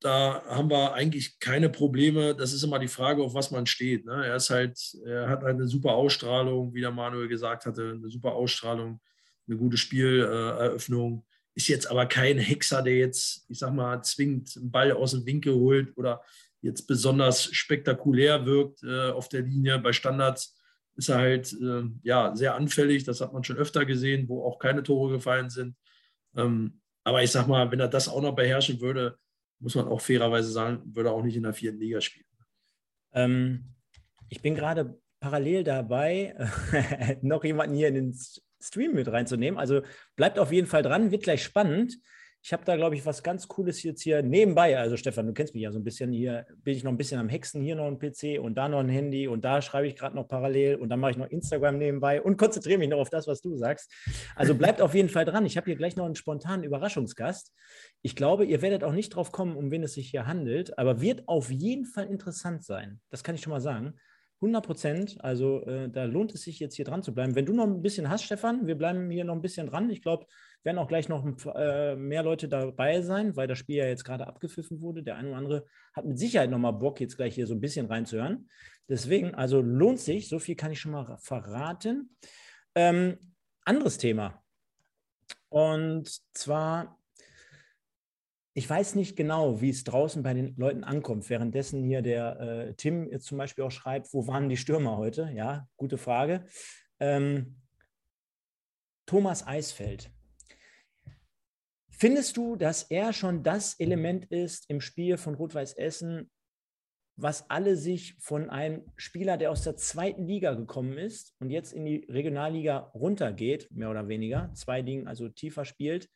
da haben wir eigentlich keine Probleme. Das ist immer die Frage, auf was man steht. Ne? Er ist halt, er hat halt eine super Ausstrahlung, wie der Manuel gesagt hatte, eine super Ausstrahlung, eine gute Spieleröffnung. Ist jetzt aber kein Hexer, der jetzt, ich sag mal, zwingend einen Ball aus dem Winkel holt oder jetzt besonders spektakulär wirkt äh, auf der Linie. Bei Standards ist er halt äh, ja, sehr anfällig. Das hat man schon öfter gesehen, wo auch keine Tore gefallen sind. Ähm, aber ich sag mal, wenn er das auch noch beherrschen würde, muss man auch fairerweise sagen, würde er auch nicht in der vierten Liga spielen. Ähm, ich bin gerade parallel dabei, noch jemanden hier in den Stream mit reinzunehmen. Also bleibt auf jeden Fall dran, wird gleich spannend. Ich habe da, glaube ich, was ganz Cooles jetzt hier nebenbei. Also, Stefan, du kennst mich ja so ein bisschen. Hier bin ich noch ein bisschen am Hexen. Hier noch ein PC und da noch ein Handy und da schreibe ich gerade noch parallel und dann mache ich noch Instagram nebenbei und konzentriere mich noch auf das, was du sagst. Also bleibt auf jeden Fall dran. Ich habe hier gleich noch einen spontanen Überraschungsgast. Ich glaube, ihr werdet auch nicht drauf kommen, um wen es sich hier handelt, aber wird auf jeden Fall interessant sein. Das kann ich schon mal sagen. 100 Prozent. Also äh, da lohnt es sich jetzt hier dran zu bleiben. Wenn du noch ein bisschen hast, Stefan, wir bleiben hier noch ein bisschen dran. Ich glaube, werden auch gleich noch äh, mehr Leute dabei sein, weil das Spiel ja jetzt gerade abgepfiffen wurde. Der eine oder andere hat mit Sicherheit nochmal Bock, jetzt gleich hier so ein bisschen reinzuhören. Deswegen, also lohnt sich, so viel kann ich schon mal verraten. Ähm, anderes Thema. Und zwar ich weiß nicht genau, wie es draußen bei den Leuten ankommt. Währenddessen hier der äh, Tim jetzt zum Beispiel auch schreibt, wo waren die Stürmer heute? Ja, gute Frage. Ähm, Thomas Eisfeld. Findest du, dass er schon das Element ist im Spiel von Rot-Weiß Essen, was alle sich von einem Spieler, der aus der zweiten Liga gekommen ist und jetzt in die Regionalliga runtergeht, mehr oder weniger, zwei Ligen also tiefer spielt,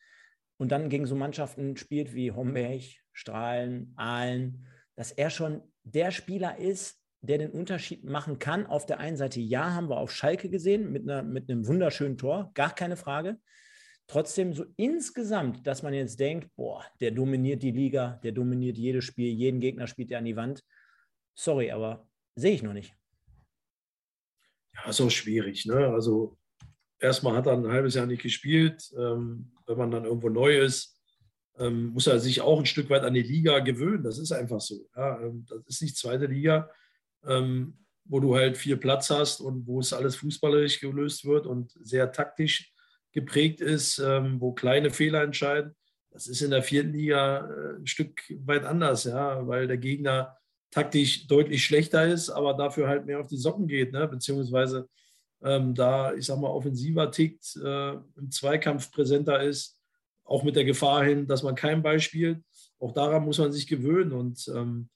und dann gegen so Mannschaften spielt wie Homberg, Strahlen, Aalen, dass er schon der Spieler ist, der den Unterschied machen kann. Auf der einen Seite, ja, haben wir auf Schalke gesehen mit, einer, mit einem wunderschönen Tor, gar keine Frage. Trotzdem so insgesamt, dass man jetzt denkt, boah, der dominiert die Liga, der dominiert jedes Spiel, jeden Gegner spielt er an die Wand. Sorry, aber sehe ich noch nicht. Ja, ist auch schwierig. Ne? Also erstmal hat er ein halbes Jahr nicht gespielt. Ähm, wenn man dann irgendwo neu ist, ähm, muss er sich auch ein Stück weit an die Liga gewöhnen. Das ist einfach so. Ja, ähm, das ist nicht zweite Liga, ähm, wo du halt viel Platz hast und wo es alles fußballerisch gelöst wird und sehr taktisch geprägt ist, ähm, wo kleine Fehler entscheiden. Das ist in der vierten Liga äh, ein Stück weit anders, ja, weil der Gegner taktisch deutlich schlechter ist, aber dafür halt mehr auf die Socken geht, ne? beziehungsweise ähm, da, ich sag mal, offensiver tickt, äh, im Zweikampf präsenter ist, auch mit der Gefahr hin, dass man kein Ball spielt. Auch daran muss man sich gewöhnen. Und ähm,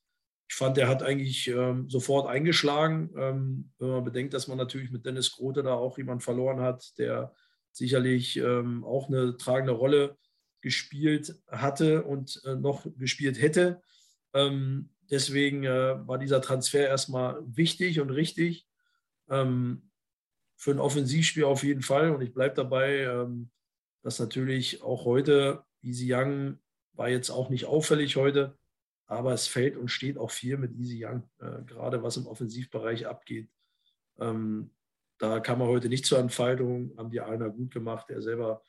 ich fand, er hat eigentlich ähm, sofort eingeschlagen, ähm, wenn man bedenkt, dass man natürlich mit Dennis Grote da auch jemanden verloren hat, der sicherlich ähm, auch eine tragende Rolle gespielt hatte und äh, noch gespielt hätte. Ähm, deswegen äh, war dieser Transfer erstmal wichtig und richtig. Ähm, für ein Offensivspiel auf jeden Fall. Und ich bleibe dabei, ähm, dass natürlich auch heute, Easy Young war jetzt auch nicht auffällig heute, aber es fällt und steht auch viel mit Easy Young, äh, gerade was im Offensivbereich abgeht. Ähm, da kam er heute nicht zur Entfaltung, haben die einer gut gemacht. Er selber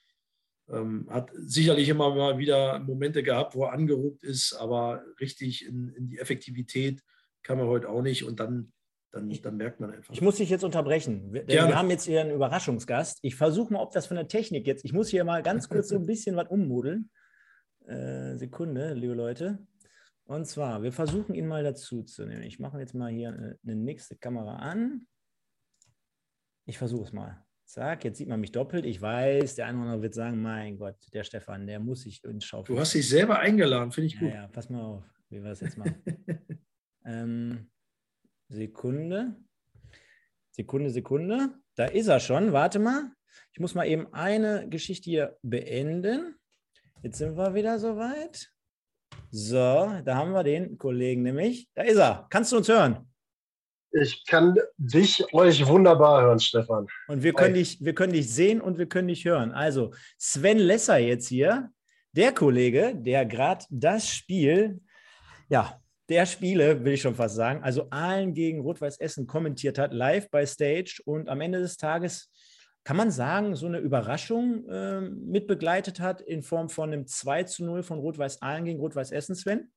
ähm, hat sicherlich immer mal wieder Momente gehabt, wo er angeruckt ist, aber richtig in, in die Effektivität kam er heute auch nicht. Und dann dann, dann, merkt man einfach. Ich muss dich jetzt unterbrechen. Wir, wir haben jetzt hier einen Überraschungsgast. Ich versuche mal, ob das von der Technik jetzt. Ich muss hier mal ganz kurz so ein bisschen was ummodeln. Äh, Sekunde, liebe Leute. Und zwar, wir versuchen ihn mal dazu zu nehmen. Ich mache jetzt mal hier eine, eine nächste Kamera an. Ich versuche es mal. Zack, jetzt sieht man mich doppelt. Ich weiß, der eine oder andere wird sagen: Mein Gott, der Stefan, der muss sich ins Schaufel. Du hast dich selber eingeladen, finde ich gut. Ja, ja, pass mal auf, wie wir das jetzt machen. ähm, Sekunde. Sekunde, Sekunde. Da ist er schon. Warte mal. Ich muss mal eben eine Geschichte hier beenden. Jetzt sind wir wieder soweit. So, da haben wir den Kollegen nämlich. Da ist er. Kannst du uns hören? Ich kann dich, euch wunderbar hören, Stefan. Und wir können, dich, wir können dich sehen und wir können dich hören. Also, Sven Lesser jetzt hier, der Kollege, der gerade das Spiel ja, der Spiele, will ich schon fast sagen, also Aalen gegen Rot-Weiß Essen kommentiert hat, live bei Stage und am Ende des Tages kann man sagen, so eine Überraschung äh, mit begleitet hat in Form von einem 2 zu 0 von Rot-Weiß Aalen gegen Rot-Weiß Essen, Sven?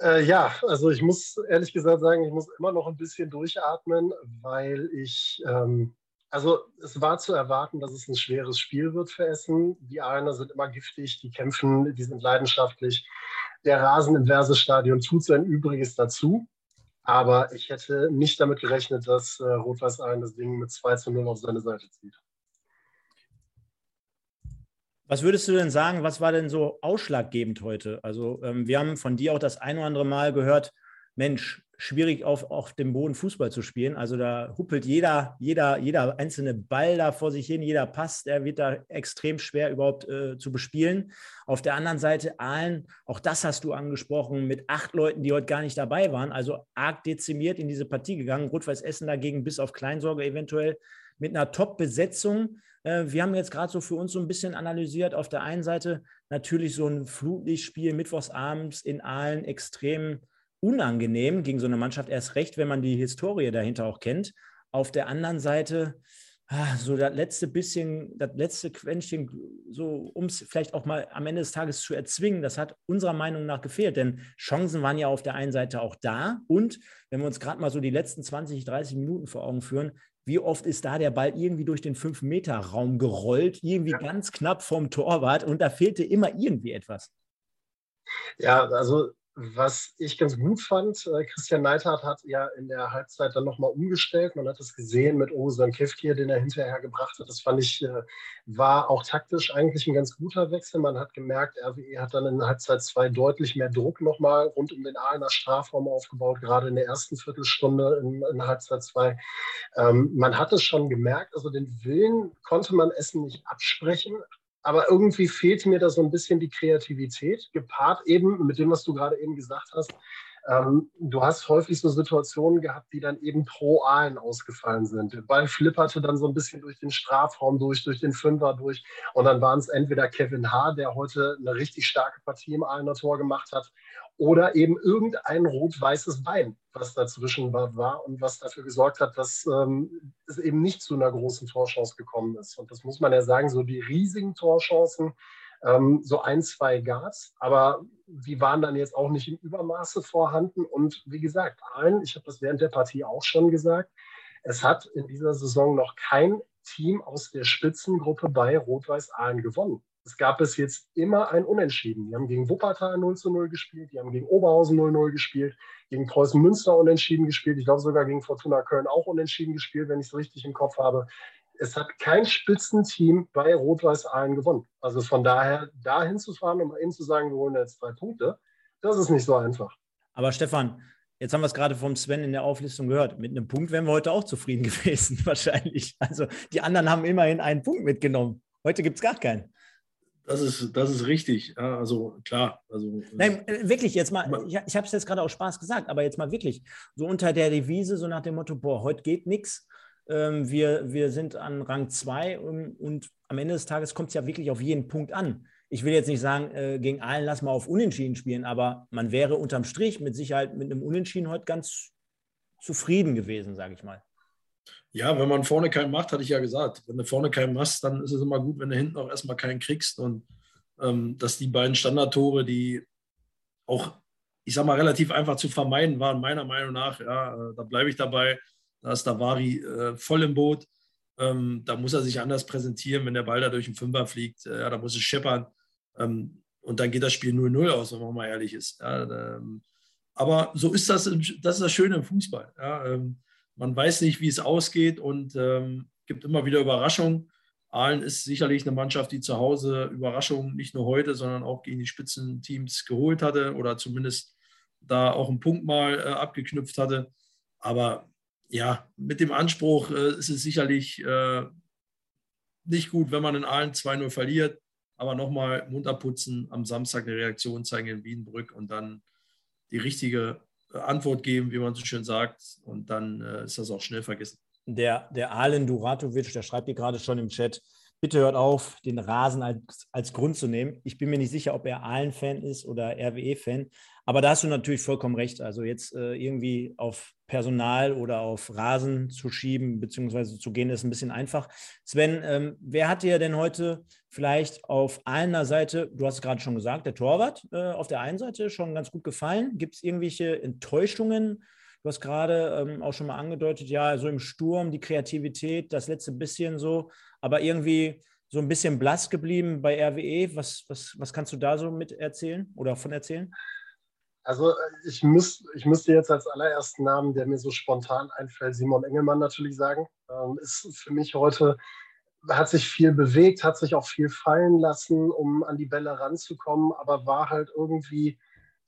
Äh, ja, also ich muss ehrlich gesagt sagen, ich muss immer noch ein bisschen durchatmen, weil ich, ähm, also es war zu erwarten, dass es ein schweres Spiel wird für Essen. Die Aalener sind immer giftig, die kämpfen, die sind leidenschaftlich der Rasen im Versestadion tut sein Übriges dazu. Aber ich hätte nicht damit gerechnet, dass äh, Rot-Weiß ein das Ding mit 2 zu 0 auf seine Seite zieht. Was würdest du denn sagen, was war denn so ausschlaggebend heute? Also, ähm, wir haben von dir auch das ein oder andere Mal gehört, Mensch, schwierig, auf, auf dem Boden Fußball zu spielen. Also da huppelt jeder, jeder, jeder einzelne Ball da vor sich hin, jeder Pass, der wird da extrem schwer überhaupt äh, zu bespielen. Auf der anderen Seite Aalen, auch das hast du angesprochen, mit acht Leuten, die heute gar nicht dabei waren, also arg dezimiert in diese Partie gegangen. Rot-Weiß Essen dagegen bis auf Kleinsorge eventuell mit einer Top-Besetzung. Äh, wir haben jetzt gerade so für uns so ein bisschen analysiert. Auf der einen Seite natürlich so ein Flutlichtspiel mittwochsabends in Aalen extrem unangenehm gegen so eine Mannschaft, erst recht, wenn man die Historie dahinter auch kennt. Auf der anderen Seite, ah, so das letzte bisschen, das letzte Quäntchen, so um es vielleicht auch mal am Ende des Tages zu erzwingen, das hat unserer Meinung nach gefehlt, denn Chancen waren ja auf der einen Seite auch da und wenn wir uns gerade mal so die letzten 20, 30 Minuten vor Augen führen, wie oft ist da der Ball irgendwie durch den 5-Meter-Raum gerollt, irgendwie ja. ganz knapp vom Torwart und da fehlte immer irgendwie etwas. Ja, also was ich ganz gut fand, äh, Christian Neidhardt hat ja in der Halbzeit dann nochmal umgestellt. Man hat es gesehen mit Ozan Kevkir, den er hinterher gebracht hat. Das fand ich, äh, war auch taktisch eigentlich ein ganz guter Wechsel. Man hat gemerkt, RWE hat dann in Halbzeit 2 deutlich mehr Druck nochmal rund um den Aalener Strafraum aufgebaut, gerade in der ersten Viertelstunde in, in Halbzeit 2. Ähm, man hat es schon gemerkt, also den Willen konnte man Essen nicht absprechen, aber irgendwie fehlt mir da so ein bisschen die Kreativität, gepaart eben mit dem, was du gerade eben gesagt hast. Ähm, du hast häufig so Situationen gehabt, die dann eben pro Aalen ausgefallen sind. Der Ball flipperte dann so ein bisschen durch den Strafraum durch, durch den Fünfer durch. Und dann waren es entweder Kevin H., der heute eine richtig starke Partie im Aalener Tor gemacht hat, oder eben irgendein rot-weißes Bein, was dazwischen war und was dafür gesorgt hat, dass ähm, es eben nicht zu einer großen Torchance gekommen ist. Und das muss man ja sagen, so die riesigen Torchancen, ähm, so ein, zwei Gas, aber die waren dann jetzt auch nicht im Übermaße vorhanden. Und wie gesagt, allen, ich habe das während der Partie auch schon gesagt, es hat in dieser Saison noch kein Team aus der Spitzengruppe bei Rot-Weiß Aalen gewonnen. Es gab bis jetzt immer ein Unentschieden. Die haben gegen Wuppertal 0 zu 0 gespielt, die haben gegen Oberhausen 0-0 gespielt, gegen Preußen Münster unentschieden gespielt, ich glaube sogar gegen Fortuna Köln auch unentschieden gespielt, wenn ich es richtig im Kopf habe. Es hat kein Spitzenteam bei Rot-Weiß Aalen gewonnen. Also von daher, da hinzufahren und mal eben zu sagen, wir holen jetzt drei Punkte, das ist nicht so einfach. Aber Stefan, Jetzt haben wir es gerade vom Sven in der Auflistung gehört. Mit einem Punkt wären wir heute auch zufrieden gewesen, wahrscheinlich. Also die anderen haben immerhin einen Punkt mitgenommen. Heute gibt es gar keinen. Das ist, das ist richtig. Ja, also klar. Also, Nein, äh, wirklich, jetzt mal, ich, ich habe es jetzt gerade aus Spaß gesagt, aber jetzt mal wirklich, so unter der Devise, so nach dem Motto, boah, heute geht nichts. Ähm, wir, wir sind an Rang 2 und, und, am Ende des Tages kommt es ja wirklich auf jeden Punkt an. Ich will jetzt nicht sagen, äh, gegen allen lass mal auf Unentschieden spielen, aber man wäre unterm Strich mit Sicherheit mit einem Unentschieden heute ganz zufrieden gewesen, sage ich mal. Ja, wenn man vorne keinen macht, hatte ich ja gesagt. Wenn du vorne keinen machst, dann ist es immer gut, wenn du hinten auch erstmal keinen kriegst. Und ähm, dass die beiden Standardtore, die auch, ich sag mal, relativ einfach zu vermeiden waren, meiner Meinung nach, ja, äh, da bleibe ich dabei. Da ist Davari äh, voll im Boot. Ähm, da muss er sich anders präsentieren, wenn der Ball da durch den Fünfer fliegt. Äh, ja, da muss es scheppern. Ähm, und dann geht das Spiel 0-0 aus, wenn man mal ehrlich ist. Ja, ähm, aber so ist das, das ist das Schöne im Fußball. Ja, ähm, man weiß nicht, wie es ausgeht und ähm, gibt immer wieder Überraschungen. Aalen ist sicherlich eine Mannschaft, die zu Hause Überraschungen nicht nur heute, sondern auch gegen die Spitzenteams geholt hatte oder zumindest da auch einen Punkt mal äh, abgeknüpft hatte. Aber ja, mit dem Anspruch äh, ist es sicherlich äh, nicht gut, wenn man in Aalen 2-0 verliert. Aber nochmal munter putzen, am Samstag eine Reaktion zeigen in Wienbrück und dann die richtige Antwort geben, wie man so schön sagt. Und dann äh, ist das auch schnell vergessen. Der, der Alen Duratovic, der schreibt hier gerade schon im Chat, bitte hört auf, den Rasen als, als Grund zu nehmen. Ich bin mir nicht sicher, ob er Aalen-Fan ist oder RWE-Fan. Aber da hast du natürlich vollkommen recht. Also jetzt äh, irgendwie auf Personal oder auf Rasen zu schieben bzw. zu gehen, ist ein bisschen einfach. Sven, ähm, wer hat dir denn heute vielleicht auf einer Seite, du hast es gerade schon gesagt, der Torwart äh, auf der einen Seite schon ganz gut gefallen? Gibt es irgendwelche Enttäuschungen? Du hast gerade ähm, auch schon mal angedeutet, ja, so im Sturm die Kreativität, das letzte bisschen so, aber irgendwie so ein bisschen blass geblieben bei RWE. Was, was, was kannst du da so mit erzählen oder von erzählen? Also äh, ich, müß, ich müsste jetzt als allerersten Namen, der mir so spontan einfällt, Simon Engelmann natürlich sagen. Ähm, ist für mich heute, hat sich viel bewegt, hat sich auch viel fallen lassen, um an die Bälle ranzukommen, aber war halt irgendwie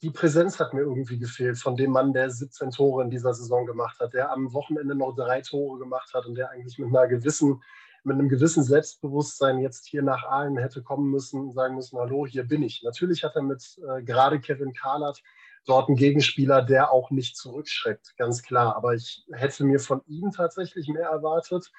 die Präsenz hat mir irgendwie gefehlt von dem Mann, der 17 Tore in dieser Saison gemacht hat, der am Wochenende noch drei Tore gemacht hat und der eigentlich mit einer gewissen, mit einem gewissen Selbstbewusstsein jetzt hier nach Aalen hätte kommen müssen und sagen müssen, hallo, hier bin ich. Natürlich hat er mit äh, gerade Kevin Kahlert dort einen Gegenspieler, der auch nicht zurückschreckt, ganz klar. Aber ich hätte mir von ihm tatsächlich mehr erwartet.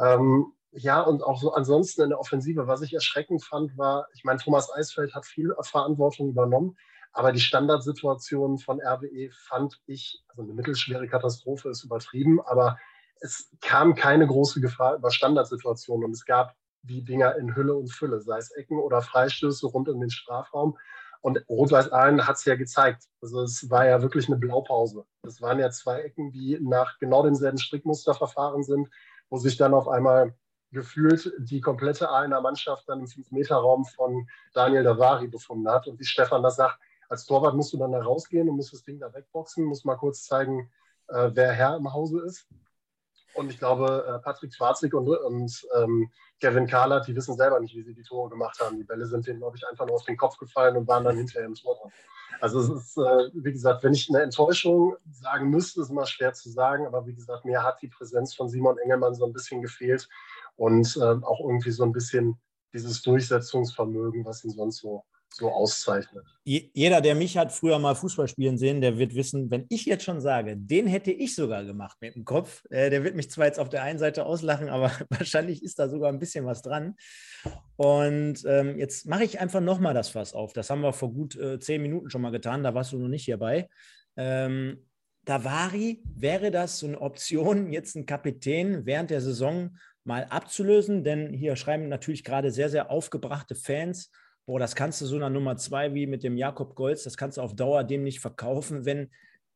Ähm, ja, und auch so ansonsten in der Offensive, was ich erschreckend fand, war, ich meine, Thomas Eisfeld hat viel Verantwortung übernommen, aber die Standardsituation von RWE fand ich, also eine mittelschwere Katastrophe ist übertrieben, aber es kam keine große Gefahr über Standardsituationen und es gab die Dinger in Hülle und Fülle, sei es Ecken oder Freistöße rund um den Strafraum. Und Rot-Weiß Aalen hat es ja gezeigt. Also es war ja wirklich eine Blaupause. Es waren ja zwei Ecken, die nach genau demselben Strickmuster verfahren sind, wo sich dann auf einmal gefühlt die komplette Aalener Mannschaft dann im Fünf-Meter-Raum von Daniel Davari befunden hat. Und wie Stefan das sagt, als Torwart musst du dann da rausgehen und musst das Ding da wegboxen, musst mal kurz zeigen, äh, wer Herr im Hause ist. Und ich glaube, äh, Patrick Schwarzig und, und ähm, Kevin Kahlert, die wissen selber nicht, wie sie die Tore gemacht haben. Die Bälle sind denen, glaube ich, einfach nur auf den Kopf gefallen und waren dann hinterher im Tor. Also es ist, äh, wie gesagt, wenn ich eine Enttäuschung sagen müsste, ist immer schwer zu sagen. Aber wie gesagt, mir hat die Präsenz von Simon Engelmann so ein bisschen gefehlt und äh, auch irgendwie so ein bisschen dieses Durchsetzungsvermögen, was ihn sonst so so auszeichnet. Jeder, der mich hat früher mal Fußball spielen sehen, der wird wissen, wenn ich jetzt schon sage, den hätte ich sogar gemacht mit dem Kopf, äh, der wird mich zwar jetzt auf der einen Seite auslachen, aber wahrscheinlich ist da sogar ein bisschen was dran. Und ähm, jetzt mache ich einfach nochmal das Fass auf. Das haben wir vor gut äh, zehn Minuten schon mal getan, da warst du noch nicht hierbei. Ähm, Davari, wäre das so eine Option, jetzt einen Kapitän während der Saison mal abzulösen? Denn hier schreiben natürlich gerade sehr, sehr aufgebrachte Fans, boah, das kannst du so einer Nummer zwei wie mit dem Jakob Golz, das kannst du auf Dauer dem nicht verkaufen, wenn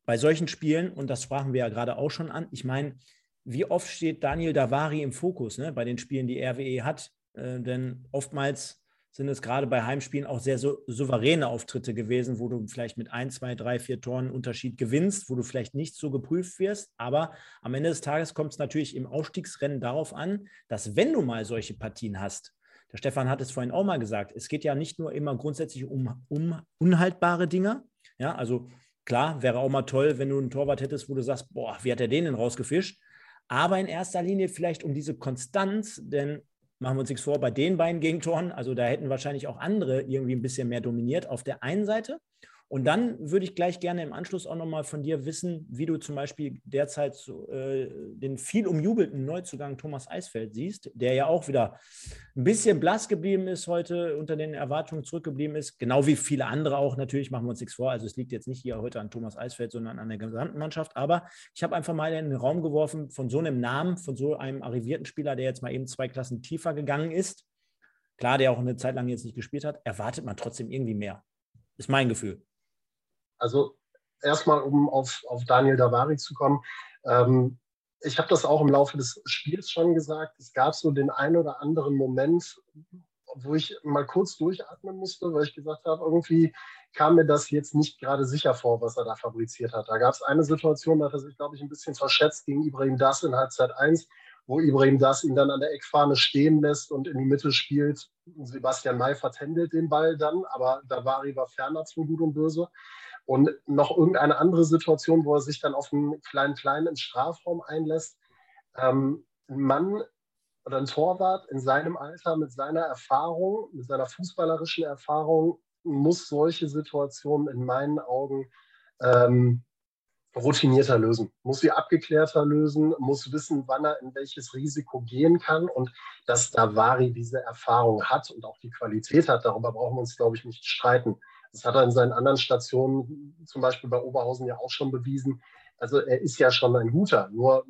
bei solchen Spielen, und das sprachen wir ja gerade auch schon an, ich meine, wie oft steht Daniel Davari im Fokus ne, bei den Spielen, die RWE hat? Äh, denn oftmals sind es gerade bei Heimspielen auch sehr so, souveräne Auftritte gewesen, wo du vielleicht mit ein, zwei, drei, vier Toren Unterschied gewinnst, wo du vielleicht nicht so geprüft wirst. Aber am Ende des Tages kommt es natürlich im Aufstiegsrennen darauf an, dass wenn du mal solche Partien hast, der Stefan hat es vorhin auch mal gesagt, es geht ja nicht nur immer grundsätzlich um, um unhaltbare Dinge. Ja, also klar, wäre auch mal toll, wenn du einen Torwart hättest, wo du sagst, boah, wie hat er den denn rausgefischt? Aber in erster Linie vielleicht um diese Konstanz, denn machen wir uns nichts vor, bei den beiden Gegentoren, also da hätten wahrscheinlich auch andere irgendwie ein bisschen mehr dominiert auf der einen Seite. Und dann würde ich gleich gerne im Anschluss auch nochmal von dir wissen, wie du zum Beispiel derzeit so, äh, den viel umjubelten Neuzugang Thomas Eisfeld siehst, der ja auch wieder ein bisschen blass geblieben ist heute, unter den Erwartungen zurückgeblieben ist, genau wie viele andere auch natürlich, machen wir uns nichts vor. Also es liegt jetzt nicht hier heute an Thomas Eisfeld, sondern an der gesamten Mannschaft. Aber ich habe einfach mal in den Raum geworfen von so einem Namen, von so einem arrivierten Spieler, der jetzt mal eben zwei Klassen tiefer gegangen ist. Klar, der auch eine Zeit lang jetzt nicht gespielt hat, erwartet man trotzdem irgendwie mehr. Ist mein Gefühl. Also erstmal, um auf, auf Daniel Davari zu kommen. Ähm, ich habe das auch im Laufe des Spiels schon gesagt. Es gab so den einen oder anderen Moment, wo ich mal kurz durchatmen musste, weil ich gesagt habe, irgendwie kam mir das jetzt nicht gerade sicher vor, was er da fabriziert hat. Da gab es eine Situation, da hat er sich, glaube ich, ein bisschen verschätzt gegen Ibrahim Das in Halbzeit 1, wo Ibrahim Das ihn dann an der Eckfahne stehen lässt und in die Mitte spielt. Sebastian May vertändelt den Ball dann, aber Davari war ferner zu Gut und Böse. Und noch irgendeine andere Situation, wo er sich dann auf einen kleinen Kleinen im Strafraum einlässt. Ähm, ein Mann oder ein Torwart in seinem Alter mit seiner Erfahrung, mit seiner fußballerischen Erfahrung, muss solche Situationen in meinen Augen ähm, routinierter lösen, muss sie abgeklärter lösen, muss wissen, wann er in welches Risiko gehen kann und dass Davari diese Erfahrung hat und auch die Qualität hat. Darüber brauchen wir uns, glaube ich, nicht streiten. Das hat er in seinen anderen Stationen, zum Beispiel bei Oberhausen, ja auch schon bewiesen. Also er ist ja schon ein guter. Nur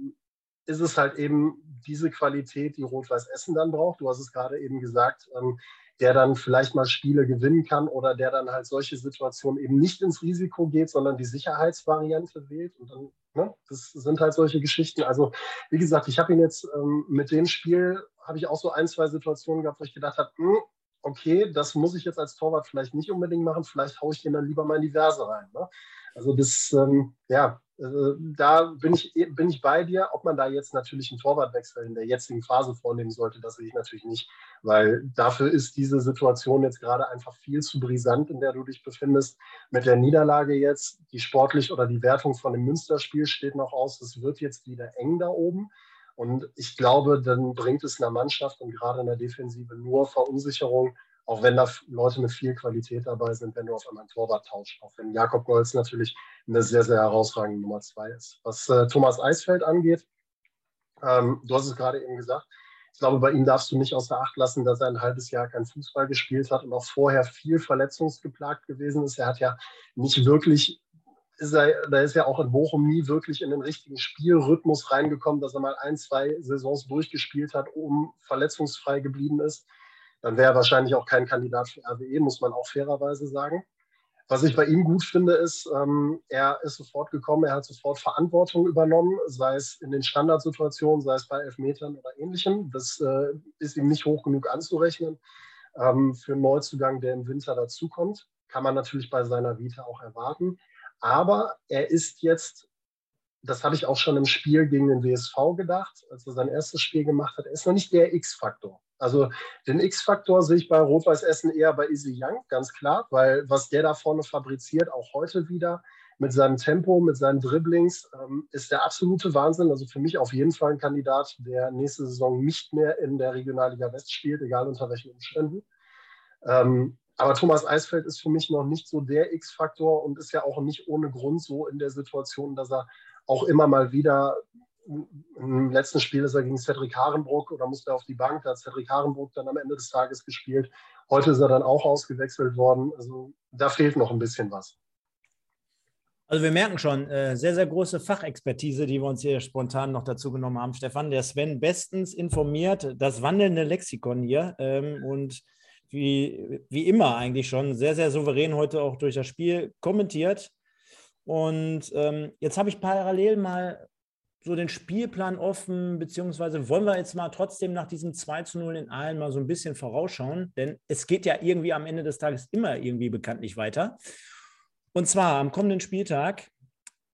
ist es halt eben diese Qualität, die Rot-Weiß Essen dann braucht. Du hast es gerade eben gesagt, ähm, der dann vielleicht mal Spiele gewinnen kann oder der dann halt solche Situationen eben nicht ins Risiko geht, sondern die Sicherheitsvariante wählt. Und dann, ne, das sind halt solche Geschichten. Also wie gesagt, ich habe ihn jetzt ähm, mit dem Spiel, habe ich auch so ein, zwei Situationen gehabt, wo ich gedacht habe, hm, okay, das muss ich jetzt als Torwart vielleicht nicht unbedingt machen, vielleicht haue ich den dann lieber mal in die Verse rein. Ne? Also das, ähm, ja, äh, da bin ich, bin ich bei dir. Ob man da jetzt natürlich einen Torwartwechsel in der jetzigen Phase vornehmen sollte, das sehe ich natürlich nicht, weil dafür ist diese Situation jetzt gerade einfach viel zu brisant, in der du dich befindest. Mit der Niederlage jetzt, die sportlich oder die Wertung von dem Münsterspiel steht noch aus. Es wird jetzt wieder eng da oben. Und ich glaube, dann bringt es einer Mannschaft und gerade in der Defensive nur Verunsicherung auch wenn da Leute mit viel Qualität dabei sind, wenn du auf einmal einen Torwart tauscht. Auch wenn Jakob Golz natürlich eine sehr, sehr herausragende Nummer zwei ist. Was äh, Thomas Eisfeld angeht, ähm, du hast es gerade eben gesagt, ich glaube, bei ihm darfst du nicht außer Acht lassen, dass er ein halbes Jahr kein Fußball gespielt hat und auch vorher viel verletzungsgeplagt gewesen ist. Er hat ja nicht wirklich, ist er, da ist ja auch in Bochum nie wirklich in den richtigen Spielrhythmus reingekommen, dass er mal ein, zwei Saisons durchgespielt hat, um verletzungsfrei geblieben ist dann wäre er wahrscheinlich auch kein Kandidat für RWE, muss man auch fairerweise sagen. Was ich bei ihm gut finde, ist, ähm, er ist sofort gekommen, er hat sofort Verantwortung übernommen, sei es in den Standardsituationen, sei es bei Elfmetern oder ähnlichem. Das äh, ist ihm nicht hoch genug anzurechnen. Ähm, für einen Neuzugang, der im Winter dazukommt, kann man natürlich bei seiner Vita auch erwarten. Aber er ist jetzt, das habe ich auch schon im Spiel gegen den WSV gedacht, als er sein erstes Spiel gemacht hat, er ist noch nicht der X-Faktor. Also den X-Faktor sehe ich bei Rot-Weiß Essen eher bei Easy Young, ganz klar, weil was der da vorne fabriziert, auch heute wieder, mit seinem Tempo, mit seinen Dribblings, ähm, ist der absolute Wahnsinn. Also für mich auf jeden Fall ein Kandidat, der nächste Saison nicht mehr in der Regionalliga West spielt, egal unter welchen Umständen. Ähm, aber Thomas Eisfeld ist für mich noch nicht so der X-Faktor und ist ja auch nicht ohne Grund so in der Situation, dass er auch immer mal wieder im letzten Spiel ist er gegen Cedric Harenbruck oder musste auf die Bank. Da hat Cedric Harenbruck dann am Ende des Tages gespielt. Heute ist er dann auch ausgewechselt worden. Also da fehlt noch ein bisschen was. Also wir merken schon, äh, sehr, sehr große Fachexpertise, die wir uns hier spontan noch dazu genommen haben, Stefan. Der Sven bestens informiert, das wandelnde Lexikon hier ähm, und wie, wie immer eigentlich schon sehr, sehr souverän heute auch durch das Spiel kommentiert. Und ähm, jetzt habe ich parallel mal so den Spielplan offen, beziehungsweise wollen wir jetzt mal trotzdem nach diesem 2 zu 0 in Aalen mal so ein bisschen vorausschauen, denn es geht ja irgendwie am Ende des Tages immer irgendwie bekanntlich weiter. Und zwar am kommenden Spieltag,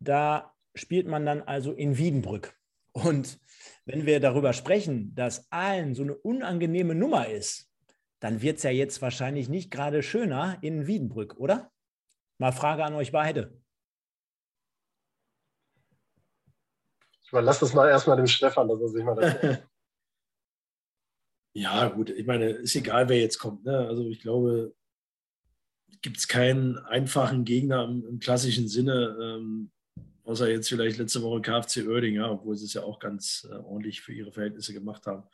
da spielt man dann also in Wiedenbrück. Und wenn wir darüber sprechen, dass Aalen so eine unangenehme Nummer ist, dann wird es ja jetzt wahrscheinlich nicht gerade schöner in Wiedenbrück, oder? Mal Frage an euch beide. Ich überlasse das mal erstmal dem Stefan, dass er sich mal das. ja, gut, ich meine, ist egal, wer jetzt kommt. Ne? Also ich glaube, gibt es keinen einfachen Gegner im, im klassischen Sinne, ähm, außer jetzt vielleicht letzte Woche KfC Oerding, ja, obwohl sie es ja auch ganz äh, ordentlich für ihre Verhältnisse gemacht haben.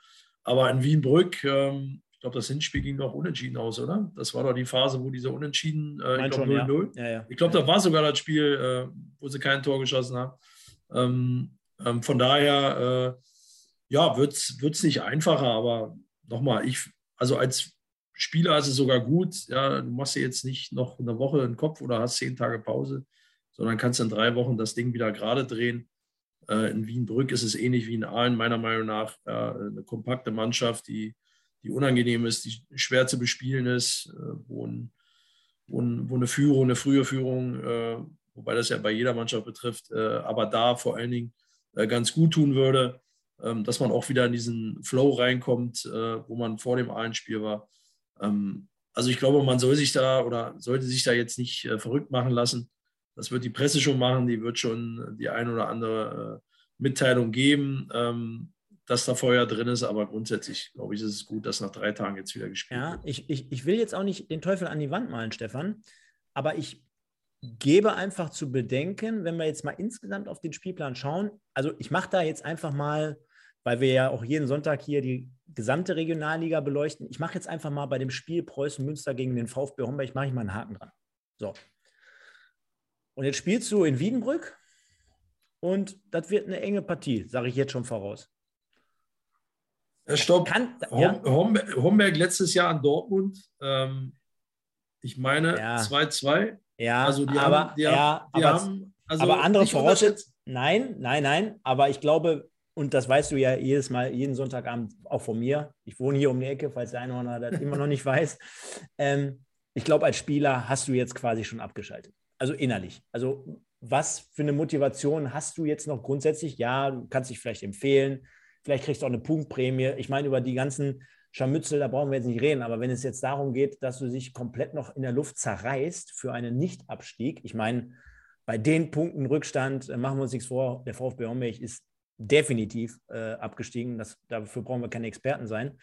Aber in Wienbrück, ähm, glaube, das Hinspiel ging doch unentschieden aus, oder? Das war doch die Phase, wo diese Unentschieden, äh, ich glaube 0-0. Ja. Ja, ja. Ich glaube, da war sogar das Spiel, äh, wo sie kein Tor geschossen haben. Ähm, ähm, von daher, äh, ja, wird es nicht einfacher, aber nochmal, ich, also als Spieler ist es sogar gut, ja, du machst dir jetzt nicht noch eine Woche einen Kopf oder hast zehn Tage Pause, sondern kannst in drei Wochen das Ding wieder gerade drehen. Äh, in Wienbrück ist es ähnlich wie in Aalen, meiner Meinung nach, eine kompakte Mannschaft, die, die unangenehm ist, die schwer zu bespielen ist, äh, wo, ein, wo, ein, wo, eine Führung, eine frühe Führung, äh, wobei das ja bei jeder Mannschaft betrifft, äh, aber da vor allen Dingen ganz gut tun würde, ähm, dass man auch wieder in diesen Flow reinkommt, wo man vor dem Einspiel war. Ähm, also ich glaube, man soll sich da oder sollte sich da jetzt nicht verrückt machen lassen. Das wird die Presse schon machen, die wird schon die ein oder andere Mitteilung geben, ähm, dass da Feuer drin ist, aber grundsätzlich glaube ich, ist es gut, dass nach drei Tagen jetzt wieder gespielt ja, wird. Ja, ich, ich, ich will jetzt auch nicht den Teufel an die Wand malen, Stefan, aber ich gebe einfach zu bedenken, wenn wir jetzt mal insgesamt auf den Spielplan schauen, also ich mache da jetzt einfach mal, weil wir ja auch jeden Sonntag hier die gesamte Regionalliga beleuchten, ich mache jetzt einfach mal bei dem Spiel Preußen-Münster gegen den VfB Homberg, mache ich mal einen Haken dran. So. Und jetzt spielst du in Wiedenbrück und das wird eine enge Partie, sage ich jetzt schon voraus. Stopp. Kann, ja? Homberg letztes Jahr an Dortmund, ähm, ich meine 2-2. Ja. Ja, also die aber, haben, die ja, die aber, haben, also aber andere Voraussetzungen. Nein, nein, nein. Aber ich glaube, und das weißt du ja jedes Mal, jeden Sonntagabend auch von mir. Ich wohne hier um die Ecke, falls der eine oder das immer noch nicht weiß. Ähm, ich glaube, als Spieler hast du jetzt quasi schon abgeschaltet. Also innerlich. Also was für eine Motivation hast du jetzt noch grundsätzlich? Ja, du kannst dich vielleicht empfehlen, vielleicht kriegst du auch eine Punktprämie. Ich meine, über die ganzen Scharmützel, da brauchen wir jetzt nicht reden, aber wenn es jetzt darum geht, dass du dich komplett noch in der Luft zerreißt für einen Nichtabstieg, ich meine, bei den Punkten Rückstand, äh, machen wir uns nichts vor, der VfB Homberg ist definitiv äh, abgestiegen. Das, dafür brauchen wir keine Experten sein.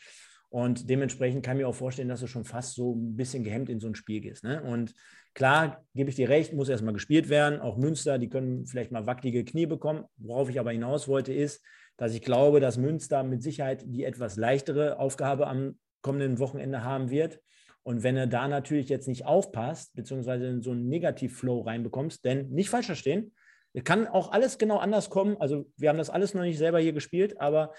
Und dementsprechend kann ich mir auch vorstellen, dass du schon fast so ein bisschen gehemmt in so ein Spiel gehst. Ne? Und klar, gebe ich dir recht, muss erstmal gespielt werden. Auch Münster, die können vielleicht mal wackelige Knie bekommen. Worauf ich aber hinaus wollte, ist, dass ich glaube, dass Münster mit Sicherheit die etwas leichtere Aufgabe am kommenden Wochenende haben wird. Und wenn er da natürlich jetzt nicht aufpasst, beziehungsweise in so einen Negativ-Flow reinbekommst, denn nicht falsch verstehen, kann auch alles genau anders kommen. Also wir haben das alles noch nicht selber hier gespielt, aber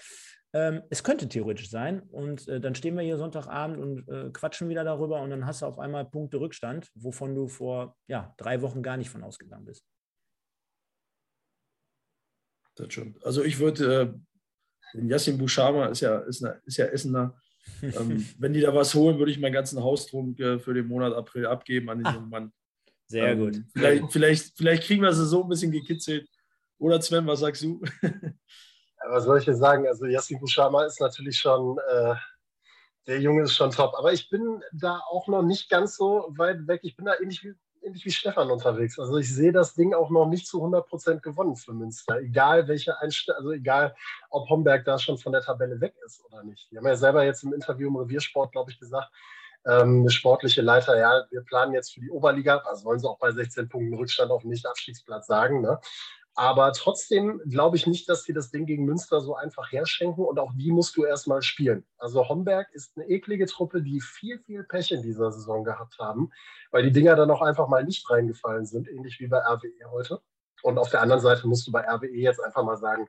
ähm, es könnte theoretisch sein. Und äh, dann stehen wir hier Sonntagabend und äh, quatschen wieder darüber und dann hast du auf einmal Punkte Rückstand, wovon du vor ja, drei Wochen gar nicht von ausgegangen bist. Das stimmt. Also ich würde, äh, Yassin Bouchama ist ja, ist, eine, ist ja Essener. ähm, wenn die da was holen, würde ich meinen ganzen Haustrunk äh, für den Monat April abgeben an diesen ah. Mann. Sehr ähm, gut. Vielleicht, vielleicht, vielleicht kriegen wir sie so ein bisschen gekitzelt. Oder Sven, was sagst du? was soll ich dir sagen? Also Yassin Bouchama ist natürlich schon, äh, der Junge ist schon top. Aber ich bin da auch noch nicht ganz so weit weg. Ich bin da ähnlich wie, ähnlich wie Stefan unterwegs. Also ich sehe das Ding auch noch nicht zu 100 Prozent gewonnen für Münster. Egal welche Einstellung, also egal, ob Homberg da schon von der Tabelle weg ist oder nicht. Die haben ja selber jetzt im Interview im Reviersport, glaube ich, gesagt, ähm, eine sportliche Leiter, ja, wir planen jetzt für die Oberliga, also wollen sie auch bei 16 Punkten Rückstand auf den Nicht-Abstiegsplatz sagen, ne? Aber trotzdem glaube ich nicht, dass sie das Ding gegen Münster so einfach herschenken und auch die musst du erstmal spielen. Also Homberg ist eine eklige Truppe, die viel, viel Pech in dieser Saison gehabt haben, weil die Dinger dann auch einfach mal nicht reingefallen sind, ähnlich wie bei RWE heute. Und auf der anderen Seite musst du bei RWE jetzt einfach mal sagen,